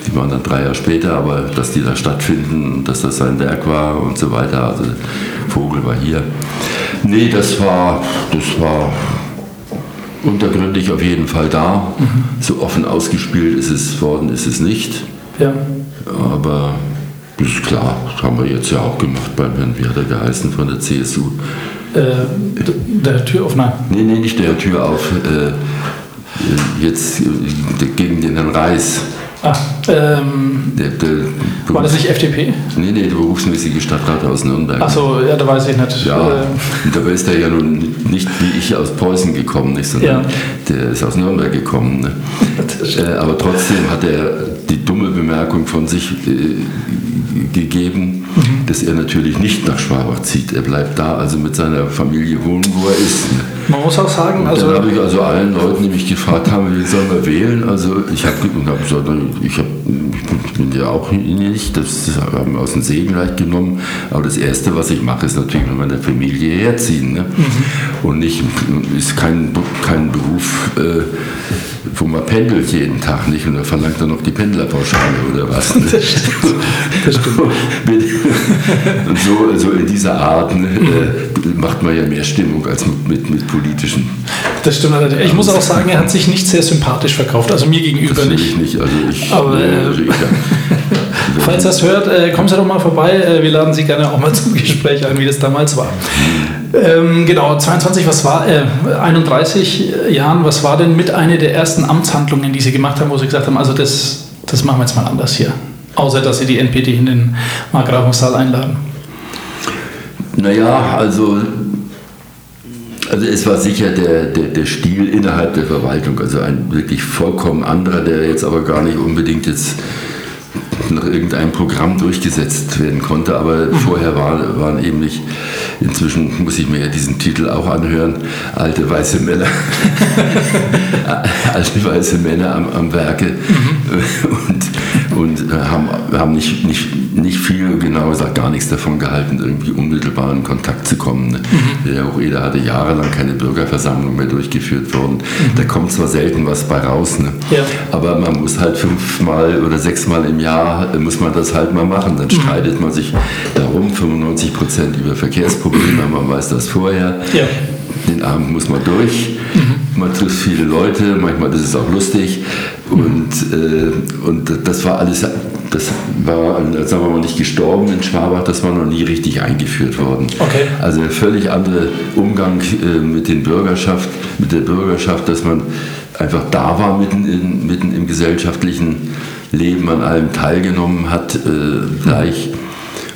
die waren dann drei Jahre später, aber dass die da stattfinden, dass das sein Werk war und so weiter. Also Vogel war hier. Nee, das war, das war untergründig auf jeden Fall da. So offen ausgespielt ist es worden, ist es nicht. Ja. Aber ist klar, das haben wir jetzt ja auch gemacht beim Herrn, wie hat er geheißen, von der CSU. Äh, der Türöffner. Nee, nee, nicht der Tür auf. Äh, jetzt äh, gegen den Herrn Reis. Ah, ähm, Der, der war das nicht FDP? Nee, nee, der berufsmäßige Stadtrat aus Nürnberg. Achso, ja, da weiß ich nicht. Ja, Äh, und dabei ist er ja nun nicht wie ich aus Preußen gekommen, nicht, sondern Ja. der ist aus Nürnberg gekommen. Ne? äh, aber trotzdem hat er die dumme Bemerkung von sich äh, gegeben, Mhm. dass er natürlich nicht nach Schwabach zieht. Er bleibt da also mit seiner Familie wohnen, wo er ist. Ne? man muss auch sagen, Also also dann habe ich also allen Leuten, die mich gefragt haben, wie sollen wir wählen, also ich habe hab gesagt, ich, hab, ich bin ja auch nicht, das haben wir aus dem Segen gleich genommen, aber das Erste, was ich mache, ist natürlich mit meiner Familie herziehen. Ne? Und nicht, ist kein, kein Beruf, äh, wo man pendelt jeden Tag nicht und da verlangt er noch die Pendlerpauschale oder was. Ne? das stimmt. [laughs] und so, so in dieser Art ne, äh, macht man ja mehr Stimmung als mit, mit, mit politischen Das stimmt allerdings. Ich muss auch sagen, er hat sich nicht sehr sympathisch verkauft, also mir gegenüber nicht. ich nicht. Also ich, Aber, nee, also ich, [laughs] Falls ihr das hört, äh, kommen Sie doch mal vorbei. Äh, wir laden Sie gerne auch mal [laughs] zum Gespräch ein, wie das damals war. Ähm, genau, 22, was war, äh, 31 Jahren, was war denn mit einer der ersten Amtshandlungen, die Sie gemacht haben, wo Sie gesagt haben, also das, das machen wir jetzt mal anders hier? Außer, dass Sie die NPD in den Markgrafensaal einladen. Naja, also, also es war sicher der, der, der Stil innerhalb der Verwaltung, also ein wirklich vollkommen anderer, der jetzt aber gar nicht unbedingt jetzt nach irgendeinem Programm durchgesetzt werden konnte, aber mhm. vorher war, waren eben nicht, inzwischen muss ich mir ja diesen Titel auch anhören, alte weiße Männer, [laughs] [laughs] alte weiße Männer am, am Werke mhm. und, und haben, haben nicht, nicht, nicht viel, genau gesagt gar nichts davon gehalten, irgendwie unmittelbar in Kontakt zu kommen. Mhm. Der Hocheder hatte jahrelang keine Bürgerversammlung mehr durchgeführt worden. Mhm. Da kommt zwar selten was bei raus, ne? ja. aber man muss halt fünfmal oder sechsmal im Jahr muss man das halt mal machen. Dann mhm. streitet man sich darum, 95 Prozent über Verkehrsprobleme, man weiß das vorher. Ja. Den Abend muss man durch. Mhm. Man trifft viele Leute, manchmal ist es auch lustig. Und, äh, und das war alles, das war, sagen wir mal, nicht gestorben in Schwabach, das war noch nie richtig eingeführt worden. Okay. Also ein völlig anderer Umgang äh, mit, den Bürgerschaft, mit der Bürgerschaft, dass man einfach da war mitten, in, mitten im gesellschaftlichen Leben an allem teilgenommen hat, äh, gleich.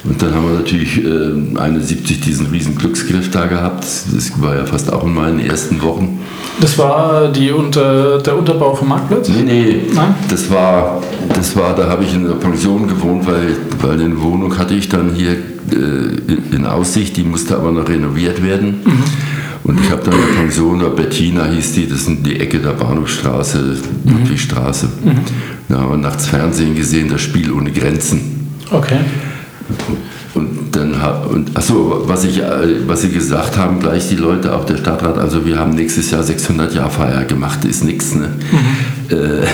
Und dann haben wir natürlich äh, 71 diesen riesen Glücksgriff da gehabt. Das war ja fast auch in meinen ersten Wochen. Das war die unter, der Unterbau vom Marktplatz? Nee, nee. Nein? Das war, das war da habe ich in der Pension gewohnt, weil, weil eine Wohnung hatte ich dann hier äh, in Aussicht, die musste aber noch renoviert werden. Mhm. Und ich habe dann eine Pension, Bettina hieß die, das sind die Ecke der Bahnhofstraße, Ludwigstraße. Mhm. Da haben wir nachts Fernsehen gesehen, das Spiel ohne Grenzen. Okay. Und dann und achso, was ich was sie gesagt haben, gleich die Leute, auch der Stadtrat, also wir haben nächstes Jahr 600 Jahr Feier gemacht, ist nichts, ne? Mhm. Äh,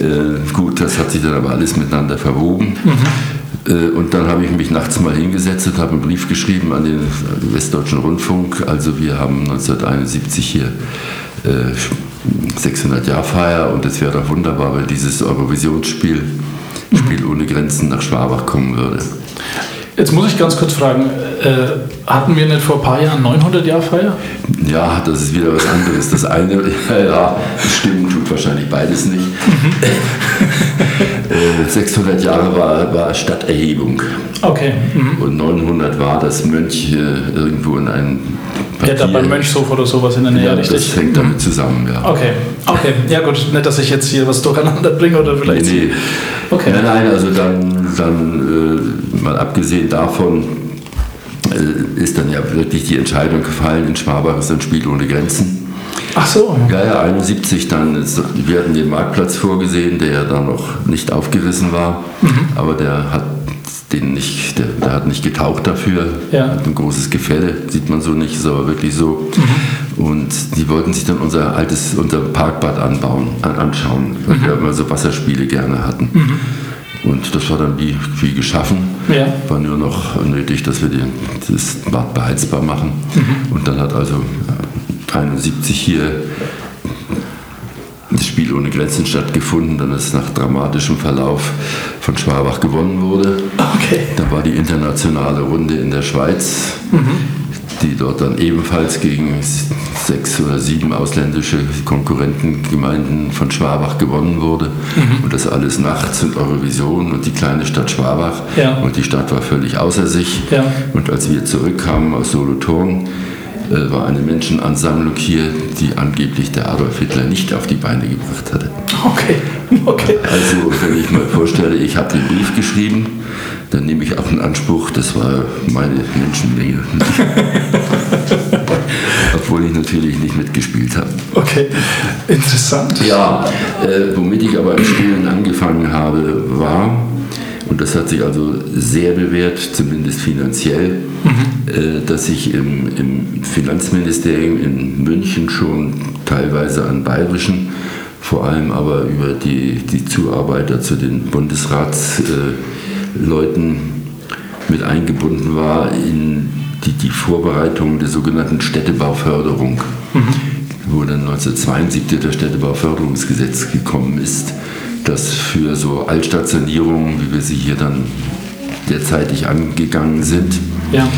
äh, gut, das hat sich dann aber alles miteinander verwoben. Mhm. Äh, und dann habe ich mich nachts mal hingesetzt und habe einen Brief geschrieben an den Westdeutschen Rundfunk. Also wir haben 1971 hier 600 Jahr Feier und es wäre doch wunderbar, wenn dieses Eurovisionsspiel Spiel ohne Grenzen nach Schwabach kommen würde. Jetzt muss ich ganz kurz fragen, äh, hatten wir nicht vor ein paar Jahren 900 Jahr Feier? Ja, das ist wieder was anderes. Das eine, [laughs] ja, stimmt, tut wahrscheinlich beides nicht. Mhm. [laughs] äh, 600 Jahre war, war Stadterhebung. Okay. Mhm. Und 900 war, dass Mönche irgendwo in einem ja, da beim Mönchshof oder sowas in der Nähe, ja, richtig? das hängt damit mhm. zusammen, ja. Okay, okay. Ja gut, nicht, dass ich jetzt hier was durcheinander bringe oder vielleicht... Nee, nee. Okay. Nein, nein, also dann, dann äh, mal abgesehen davon äh, ist dann ja wirklich die Entscheidung gefallen, in Schwabach ist ein Spiel ohne Grenzen. Ach so. Ja, ja, 71 dann. Wir hatten den Marktplatz vorgesehen, der ja dann noch nicht aufgerissen war, mhm. aber der hat den nicht, der, der, hat nicht getaucht dafür. Ja. Hat ein großes Gefälle, sieht man so nicht, ist aber wirklich so. Mhm. Und die wollten sich dann unser altes, unser Parkbad anbauen, an, anschauen, weil mhm. wir immer so Wasserspiele gerne hatten. Mhm. Und das war dann wie, wie geschaffen. Ja. War nur noch nötig, dass wir den, das Bad beheizbar machen. Mhm. Und dann hat also 71 hier das Spiel ohne Grenzen stattgefunden, dann ist nach dramatischem Verlauf von Schwabach gewonnen wurde. Okay. Da war die internationale Runde in der Schweiz, mhm. die dort dann ebenfalls gegen sechs oder sieben ausländische Konkurrentengemeinden von Schwabach gewonnen wurde. Mhm. Und das alles nachts und Eurovision und die kleine Stadt Schwabach. Ja. Und die Stadt war völlig außer sich. Ja. Und als wir zurückkamen aus Solothurn, äh, war eine Menschenansammlung hier, die angeblich der Adolf Hitler nicht auf die Beine gebracht hatte. Okay, okay. Also, wenn ich mal vorstelle, ich habe den Brief geschrieben, dann nehme ich auch in Anspruch, das war meine Menschenmenge. [laughs] Obwohl ich natürlich nicht mitgespielt habe. Okay, interessant. Ja, äh, womit ich aber im Stillen angefangen habe, war, und das hat sich also sehr bewährt, zumindest finanziell, mhm. äh, dass ich im, im, Finanzministerium in München schon teilweise an bayerischen, vor allem aber über die, die Zuarbeiter zu den Bundesratsleuten äh, mit eingebunden war in die, die Vorbereitung der sogenannten Städtebauförderung, mhm. wo dann 1972 das Städtebauförderungsgesetz gekommen ist dass für so Altstadtsanierungen, wie wir sie hier dann derzeitig angegangen sind, Ja.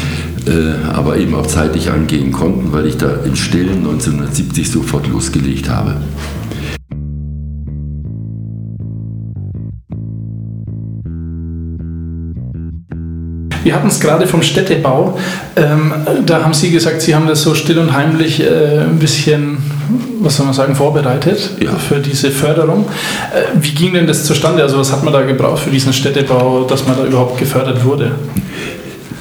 äh, aber eben auch zeitlich angehen konnten, weil ich da im Stillen 1970 sofort losgelegt habe. Wir hatten es gerade vom Städtebau. Ähm, da haben Sie gesagt, Sie haben das so still und heimlich äh, ein bisschen, was soll man sagen, vorbereitet Ja. für diese Förderung. Äh, wie ging denn das zustande? Also was hat man da gebraucht für diesen Städtebau, dass man da überhaupt gefördert wurde?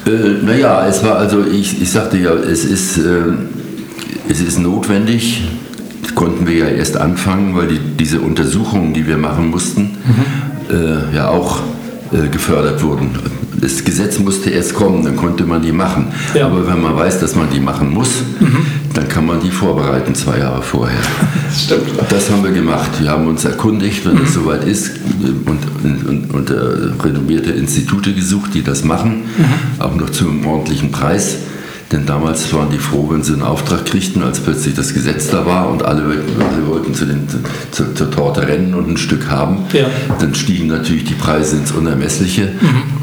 Äh, naja, es war also, ich, ich sagte ja, es ist, äh, es ist notwendig, konnten wir ja erst anfangen, weil die, diese Untersuchungen, die wir machen mussten, äh, ja auch äh, gefördert wurden. Das Gesetz musste erst kommen, dann konnte man die machen. Ja. Aber wenn man weiß, dass man die machen muss, dann kann man die vorbereiten zwei Jahre vorher. [laughs] Das stimmt. Das haben wir gemacht. Wir haben uns erkundigt, wenn es soweit ist, und, und, und äh, renommierte Institute gesucht, die das machen, auch noch zu einem ordentlichen Preis. Denn damals waren die froh, wenn sie einen Auftrag kriegten, als plötzlich das Gesetz da war und alle, alle wollten zu den, zu, zur Torte rennen und ein Stück haben. Ja. Dann stiegen natürlich die Preise ins Unermessliche.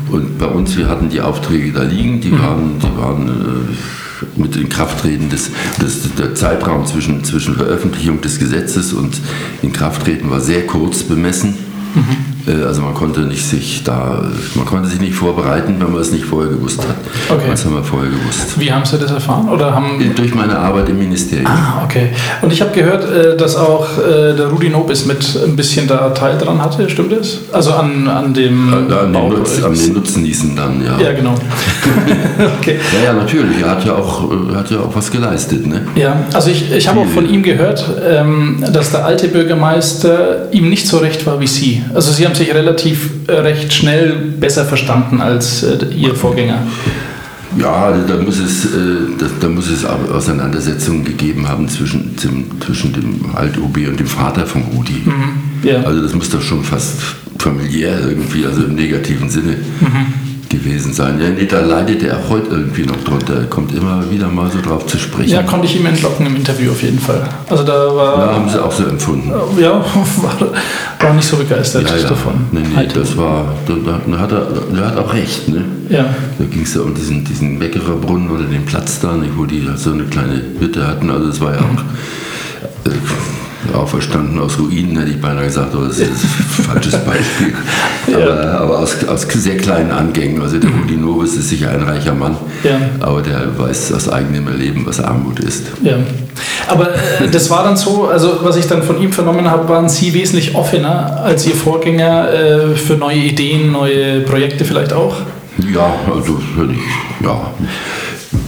Und bei uns, wir hatten die Aufträge da liegen, die waren, die waren äh, mit Inkrafttreten des, des der Zeitraum zwischen, zwischen Veröffentlichung des Gesetzes und Inkrafttreten war sehr kurz bemessen. Äh, Also man konnte nicht sich da, man konnte sich nicht vorbereiten, wenn man es nicht vorher gewusst hat. Okay. Das haben wir vorher gewusst. Wie haben Sie das erfahren? Oder haben Durch meine Arbeit im Ministerium. Ah, okay. Und ich habe gehört, äh, dass auch äh, der Rudi Nobis mit ein bisschen da Teil dran hatte, stimmt das? Also an, an dem Äh, Da an, den Nutz, an den Nutznießen dann, ja. Ja, genau. [laughs] okay. Ja, ja, natürlich. Er hat ja auch, äh, hat ja auch was geleistet, ne? Ja, also ich, ich habe auch von ihm gehört, ähm, dass der alte Bürgermeister ihm nicht so recht war wie Sie. Also Sie haben sich relativ äh, recht schnell besser verstanden als äh, Ihr Vorgänger. Ja, da muss es, äh, da, da muss es Auseinandersetzungen gegeben haben zwischen, zum, zwischen dem Alt-OB und dem Vater von Rudi. Ja. Also das muss doch schon fast familiär irgendwie, also im negativen Sinne gewesen sein. Ja, nee, da leidet er auch heute irgendwie noch drunter. Er kommt immer wieder mal so drauf zu sprechen. ja, konnte ich ihm entlocken im Interview auf jeden Fall. Also da Ja, war, haben sie auch so empfunden. ja, [laughs] war, war nicht so begeistert Ja, ja. davon. Nee, nee, Halt. das war, da, da hat er, der hat auch recht, ne? Ja. Da ging es ja um diesen, diesen Meckererbrunnen oder den Platz da, nicht, wo die so eine kleine Hütte hatten. Also es war ja auch äh, auferstanden aus Ruinen, hätte ich beinahe gesagt, aber das ist ein [laughs] falsches Beispiel. Aber, aber aus, aus sehr kleinen Angängen. Also der Rudi Novus ist sicher ein reicher Mann, Ja. aber der weiß aus eigenem Erleben, was Armut ist. Ja. Aber äh, das war dann so, also was ich dann von ihm vernommen habe, waren Sie wesentlich offener als Ihr Vorgänger äh, für neue Ideen, neue Projekte vielleicht auch? Ja, also ich, ja,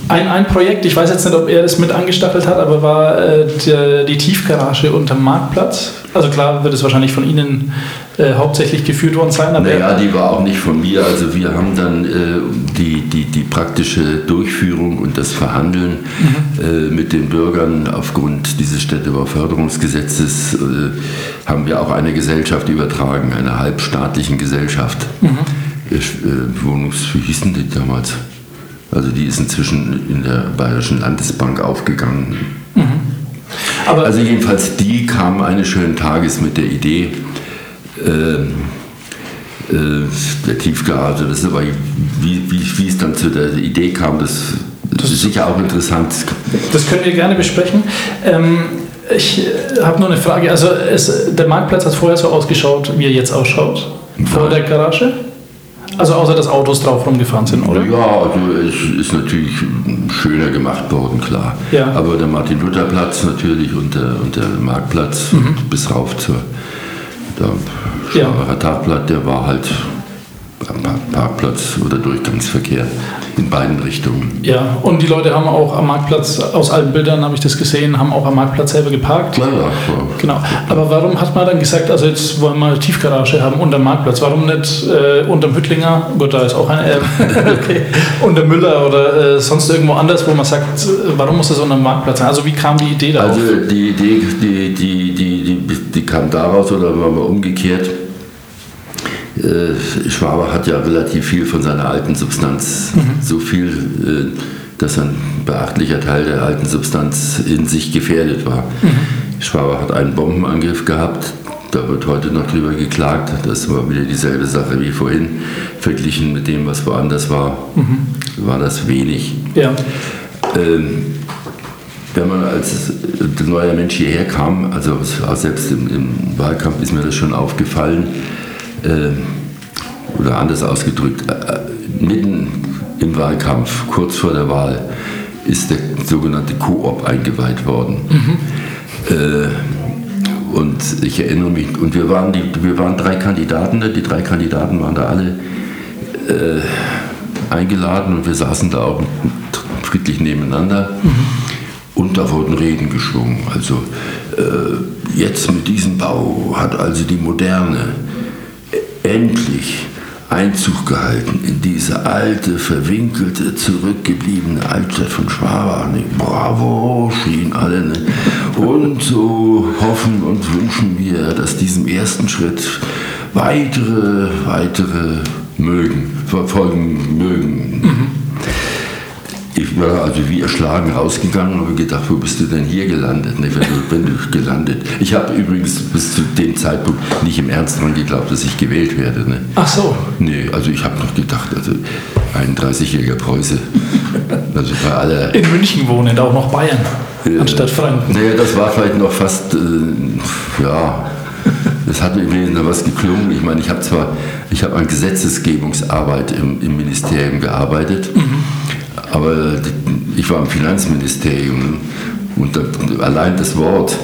Ein, ein Projekt, ich weiß jetzt nicht, ob er das mit angestachelt hat, aber war äh, der, die Tiefgarage unterm Marktplatz. Also klar wird es wahrscheinlich von Ihnen äh, hauptsächlich geführt worden sein, aber Naja, die war auch nicht von mir. Also wir haben dann äh, die, die, die praktische Durchführung und das Verhandeln äh, mit den Bürgern aufgrund dieses Städtebauförderungsgesetzes äh, haben wir auch eine Gesellschaft übertragen, einer halbstaatlichen Gesellschaft. Äh, äh, Wohnungs, wie hießen die damals? Also die ist inzwischen in der Bayerischen Landesbank aufgegangen. aber Also jedenfalls die kam eines schönen Tages mit der Idee, ähm, äh, der Tiefgarage, das ist aber, wie, wie, wie es dann zu der Idee kam, das, das ist sicher auch interessant. Das können wir gerne besprechen. Ähm, ich äh, habe nur eine Frage. Also es, der Marktplatz hat vorher so ausgeschaut, wie er jetzt ausschaut. Vor der Garage? Also außer dass Autos drauf rumgefahren sind, oder? Ja, also es ist natürlich schöner gemacht worden, klar. Ja. Aber der Martin-Luther-Platz natürlich und der, und der Marktplatz bis rauf zur der Mhm. Ja. Tagblatt, der war halt am Pa- Parkplatz oder Durchgangsverkehr in beiden Richtungen. Ja, und die Leute haben auch am Marktplatz, aus alten Bildern habe ich das gesehen, haben auch am Marktplatz selber geparkt. Ja, ja. Genau. Aber warum hat man dann gesagt, also jetzt wollen wir eine Tiefgarage haben unterm Marktplatz? Warum nicht äh, unterm Hüttlinger? Gut, da ist auch ein, äh, [laughs] okay. unter Müller oder äh, sonst irgendwo anders, wo man sagt, äh, warum muss das unterm Marktplatz sein? Also wie kam die Idee darauf? Also die Idee, die, die, die, die, die kam daraus oder war umgekehrt. Äh, Schwaber hat ja relativ viel von seiner alten Substanz, so viel, äh, dass ein beachtlicher Teil der alten Substanz in sich gefährdet war. Schwaber hat einen Bombenangriff gehabt, Da wird heute noch drüber geklagt. Das war wieder dieselbe Sache wie vorhin. Verglichen mit dem, was woanders war, war das wenig. Ja. Ähm, wenn man als neuer Mensch hierher kam, also selbst im, im Wahlkampf ist mir das schon aufgefallen, äh, oder anders ausgedrückt, äh, mitten im Wahlkampf, kurz vor der Wahl, ist der sogenannte Koop eingeweiht worden. Äh, und ich erinnere mich, und wir waren, die, wir waren drei Kandidaten, die drei Kandidaten waren da alle äh, eingeladen und wir saßen da auch friedlich nebeneinander. Und da wurden Reden geschwungen. Also äh, jetzt mit diesem Bau hat also die Moderne endlich Einzug gehalten in diese alte, verwinkelte, zurückgebliebene Altstadt von Schwabach. Bravo, schrien alle. Ne? Und so hoffen und wünschen wir, dass diesem ersten Schritt weitere, weitere mögen, verfolgen mögen. Ich war also wie erschlagen rausgegangen und habe gedacht, wo bist du denn hier gelandet? Ne, wenn, du, gelandet. Ich habe übrigens bis zu dem Zeitpunkt nicht im Ernst daran geglaubt, dass ich gewählt werde. Ne? Ach so. Nee, also ich habe noch gedacht, also 31-jähriger Preuße. [laughs] Also bei aller. In München wohnen, auch noch Bayern, anstatt Franken. Naja, das war vielleicht noch fast, äh, ja, das hat mir noch was geklungen. Ich meine, ich habe zwar, ich habe an Gesetzesgebungsarbeit im, im Ministerium gearbeitet, aber ich war im Finanzministerium und allein das Wort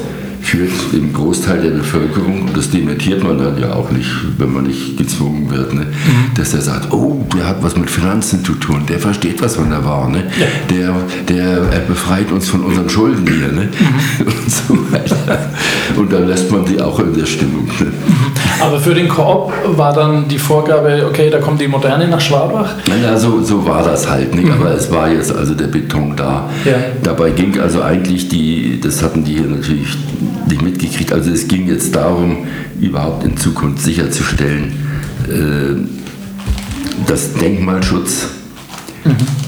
führt im Großteil der Bevölkerung, und das dementiert man dann ja auch nicht, wenn man nicht gezwungen wird, ne? dass er sagt, oh, der hat was mit Finanzen zu tun, der versteht was von der Ware, ne? der, der er befreit uns von unseren Schulden hier. Ne? [laughs] Und so weiter. Und dann lässt man die auch in der Stimmung. Ne? Aber für den Koop war dann die Vorgabe, okay, da kommt die Moderne nach Schwabach. Ja, so, so war das halt, nicht? aber es war jetzt also der Beton da. Ja. Dabei ging also eigentlich die, das hatten die hier natürlich nicht mitgekriegt, also es ging jetzt darum, überhaupt in Zukunft sicherzustellen, äh, dass Denkmalschutz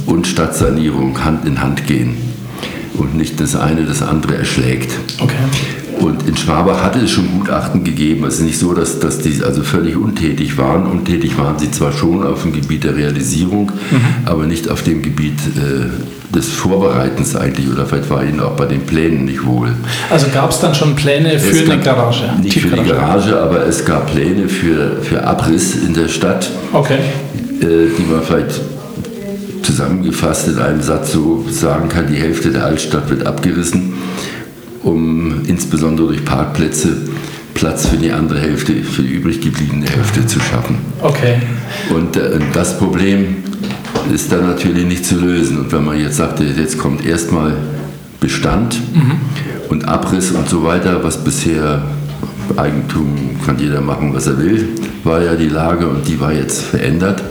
und Stadtsanierung Hand in Hand gehen und nicht das eine das andere erschlägt. Okay. Und in Schwabach hatte es schon Gutachten gegeben. Es ist nicht so, dass, dass die also völlig untätig waren. Untätig waren sie zwar schon auf dem Gebiet der Realisierung, aber nicht auf dem Gebiet äh, des Vorbereitens eigentlich. Oder vielleicht war ihnen auch bei den Plänen nicht wohl. Also gab es dann schon Pläne für Es eine gab- Garage? Nicht für die. Garage, aber es gab Pläne für, für Abriss in der Stadt, Okay. äh, die man vielleicht zusammengefasst in einem Satz so sagen kann, die Hälfte der Altstadt wird abgerissen, um insbesondere durch Parkplätze Platz für die andere Hälfte, für die übrig gebliebene Hälfte zu schaffen. Okay. Und äh, das Problem ist dann natürlich nicht zu lösen. Und wenn man jetzt sagte, jetzt kommt erstmal Bestand und Abriss und so weiter, was bisher Eigentum kann jeder machen, was er will, war ja die Lage und die war jetzt verändert.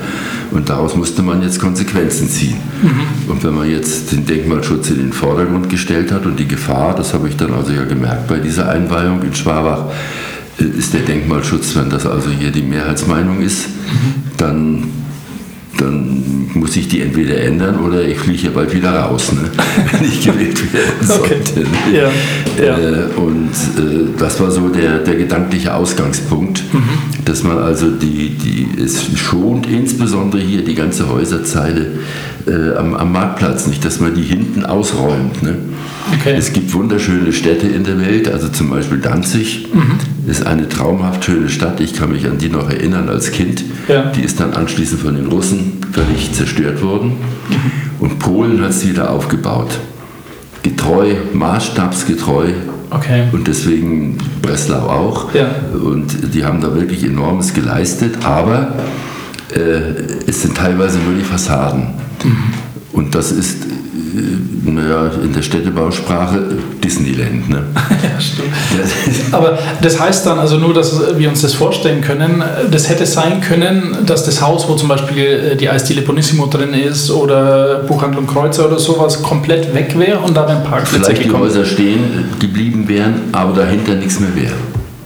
Und daraus musste man jetzt Konsequenzen ziehen. Und wenn man jetzt den Denkmalschutz in den Vordergrund gestellt hat und die Gefahr, das habe ich dann also ja gemerkt bei dieser Einweihung in Schwabach, äh, ist der Denkmalschutz, wenn das also hier die Mehrheitsmeinung ist, dann, dann muss ich die entweder ändern oder ich fliege ja bald wieder raus, ne? [laughs] wenn ich gewählt werden [laughs] Okay. sollte. ne? Ja, ja. Äh, und äh, das war so der, der gedankliche Ausgangspunkt, dass man also die, die, es schont insbesondere hier die ganze Häuserzeile äh, am, am Marktplatz nicht, dass man die hinten ausräumt. Ne? Okay. Es gibt wunderschöne Städte in der Welt, also zum Beispiel Danzig ist eine traumhaft schöne Stadt. Ich kann mich an die noch erinnern als Kind. Ja. Die ist dann anschließend von den Russen völlig zerstört worden. Und Polen hat es wieder aufgebaut. Getreu, maßstabsgetreu. Okay. Und deswegen Breslau auch. Ja. Und die haben da wirklich enormes geleistet, aber äh, es sind teilweise nur die Fassaden. Und das ist, äh, naja, in der Städtebausprache Disneyland. Ne? [laughs] Ja, stimmt. Aber das heißt dann also nur, dass wir uns das vorstellen können, das hätte sein können, dass das Haus, wo zum Beispiel äh, die Eisdiele Bonissimo drin ist oder Buchhandlung Kreuzer oder sowas, komplett weg wäre und da wären Parkplätze Vielleicht die. Häuser stehen geblieben wären, aber dahinter nichts mehr wäre.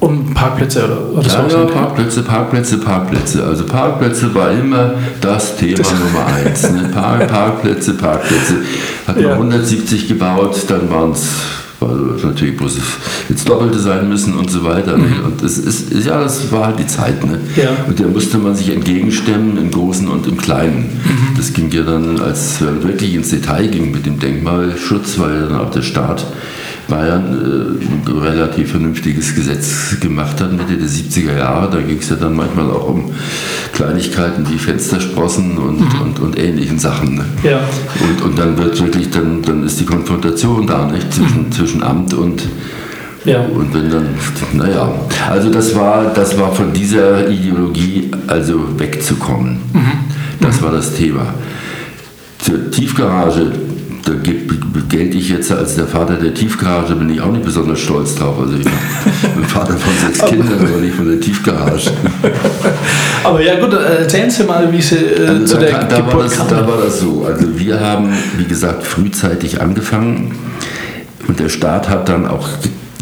Und Parkplätze oder, oder Ja, sowas. ja, Parkplätze, Parkplätze, Parkplätze. Also Parkplätze war immer das Thema Nummer eins. Ne? Park, [laughs] Parkplätze, Parkplätze. Hat man Ja. 170 gebaut, dann waren es war natürlich bloß jetzt Doppelte sein müssen und so weiter. Mhm. Und das ist, ja, das war halt die Zeit. Ne? Ja. Und der musste man sich entgegenstemmen im Großen und im Kleinen. Mhm. Das ging ja dann, als wir wirklich ins Detail ging mit dem Denkmalschutz, weil dann auch der Staat Bayern äh, ein relativ vernünftiges Gesetz gemacht hat, Mitte der 70er Jahre. Da ging es ja dann manchmal auch um Kleinigkeiten wie Fenstersprossen und, mhm. und, und ähnlichen Sachen. Ne? Ja. Und, und dann wird wirklich, dann, dann ist die Konfrontation da, nicht? Zwischen, mhm. zwischen Amt und ja. Und wenn dann, naja, also das war, das war von dieser Ideologie also wegzukommen. Mhm. Das war das Thema. Zur Tiefgarage da gelte ich jetzt als der Vater der Tiefgarage, bin ich auch nicht besonders stolz drauf. Also ich bin [laughs] Vater von sechs Kindern, aber nicht von der Tiefgarage. [laughs] Aber ja gut, erzählen Sie mal, wie Sie äh, also zu da, der da Geburt war das. Da war das so. Also wir haben, wie gesagt, frühzeitig angefangen und der Staat hat dann auch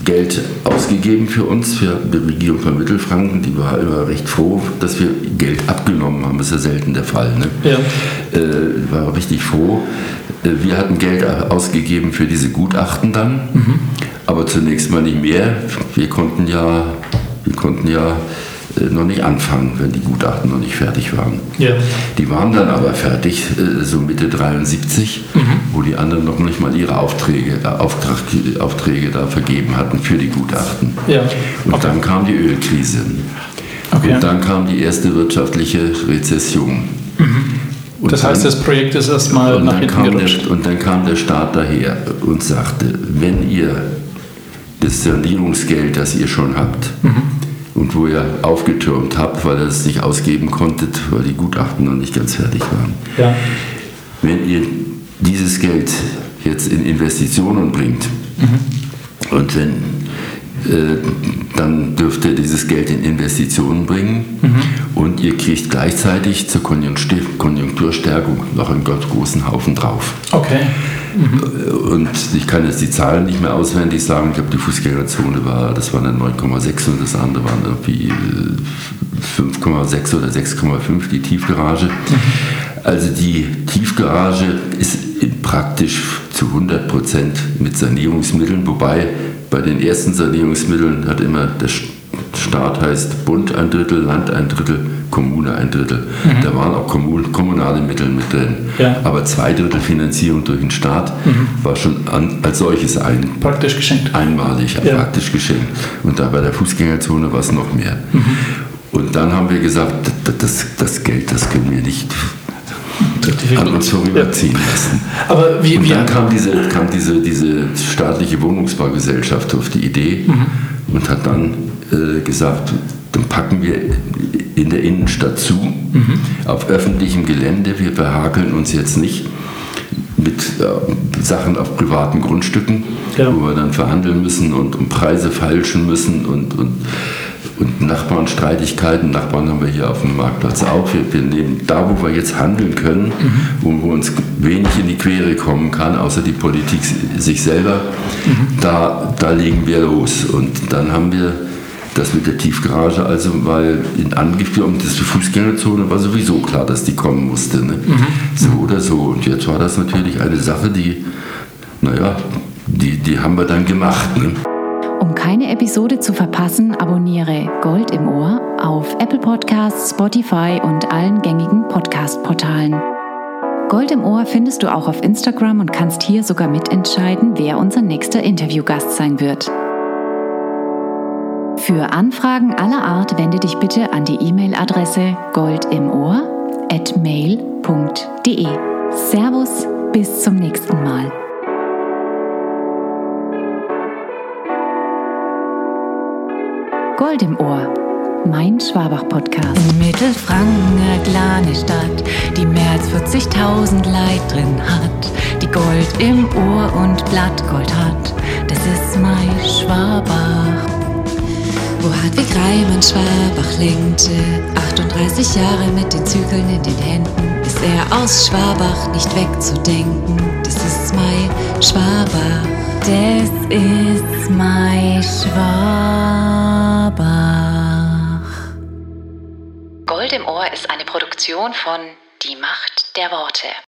Geld ausgegeben für uns, für die Regierung von Mittelfranken. Die war immer recht froh, dass wir Geld abgenommen haben. Das ist ja selten der Fall. Ne? Ja. Äh, war richtig froh. Äh, wir hatten Geld ausgegeben für diese Gutachten dann, mhm. aber zunächst mal nicht mehr. Wir konnten ja, wir konnten ja noch nicht anfangen, wenn die Gutachten noch nicht fertig waren. Ja. Die waren dann aber fertig, äh, so Mitte 73, mhm. wo die anderen noch nicht mal ihre Aufträge, äh, Auftrag, Aufträge da vergeben hatten für die Gutachten. Ja. Und Okay. dann kam die Ölkrise. Okay. Und dann kam die erste wirtschaftliche Rezession. Und Das heißt, dann- das Projekt ist erstmal nach hinten gerutscht. der, und dann kam der Staat daher und sagte, wenn ihr das Sanierungsgeld, das ihr schon habt und wo ihr aufgetürmt habt, weil ihr es nicht ausgeben konntet, weil die Gutachten noch nicht ganz fertig waren, Ja. wenn ihr dieses Geld jetzt in Investitionen bringt und wenn dann dürft ihr dieses Geld in Investitionen bringen und ihr kriegt gleichzeitig zur Konjunktur- Konjunkturstärkung noch einen Gott großen Haufen drauf. Okay. Und ich kann jetzt die Zahlen nicht mehr auswendig sagen. Ich glaube, die Fußgängerzone war, das waren dann 9,6 und das andere waren irgendwie äh, 5,6 oder 6,5, die Tiefgarage. Also die Tiefgarage ist praktisch zu 100 Prozent mit Sanierungsmitteln, wobei bei den ersten Sanierungsmitteln hat immer der Staat heißt Bund ein Drittel, Land ein Drittel, Kommune ein Drittel. Da waren auch kommun kommunale Mittel mit drin. Ja. Aber zwei Drittel Finanzierung durch den Staat war schon an, als solches ein, Praktisch geschenkt. einmalig, Ja. praktisch geschenkt. Und da bei der Fußgängerzone war es noch mehr. Mhm. Und dann haben wir gesagt, das, das Geld, das können wir nicht. An uns vorüberziehen lassen. Aber wie, Und wie dann kam diese, kam diese, diese staatliche Wohnungsbaugesellschaft auf die Idee Mhm. und hat dann äh, gesagt, dann packen wir in der Innenstadt zu, Mhm. auf öffentlichem Gelände. Wir verhakeln uns jetzt nicht mit äh, Sachen auf privaten Grundstücken, Ja. wo wir dann verhandeln müssen und um Preise feilschen müssen und, und, und Nachbarnstreitigkeiten. Nachbarn haben wir hier auf dem Marktplatz auch. Wir, wir nehmen da, wo wir jetzt handeln können, wo, wo uns wenig in die Quere kommen kann, außer die Politik sich selber, da, da legen wir los. Und dann haben wir das mit der Tiefgarage, also weil in angeführt, und das die Fußgängerzone war sowieso klar, dass die kommen musste. Ne? So oder so. Und jetzt war das natürlich eine Sache, die, naja, die, die haben wir dann gemacht. Ne? Um keine Episode zu verpassen, abonniere Gold im Ohr auf Apple Podcasts, Spotify und allen gängigen Podcast-Portalen. Gold im Ohr findest du auch auf Instagram und kannst hier sogar mitentscheiden, wer unser nächster Interviewgast sein wird. Für Anfragen aller Art wende dich bitte an die E-Mail-Adresse goldimohr at mail.de. Servus, bis zum nächsten Mal. Gold im Ohr, mein Schwabach-Podcast. In Mittelfranken, eine Stadt, die mehr als 40.000 Leid drin hat, die Gold im Ohr und Blattgold hat. Das ist mein Schwabach. Wo Hartwig Reimann Schwabach lenkte, 38 Jahre mit den Zügeln in den Händen, ist er aus Schwabach nicht wegzudenken. Das ist mein Schwabach. Das ist mein Schwabach. Gold im Ohr ist eine Produktion von Die Macht der Worte.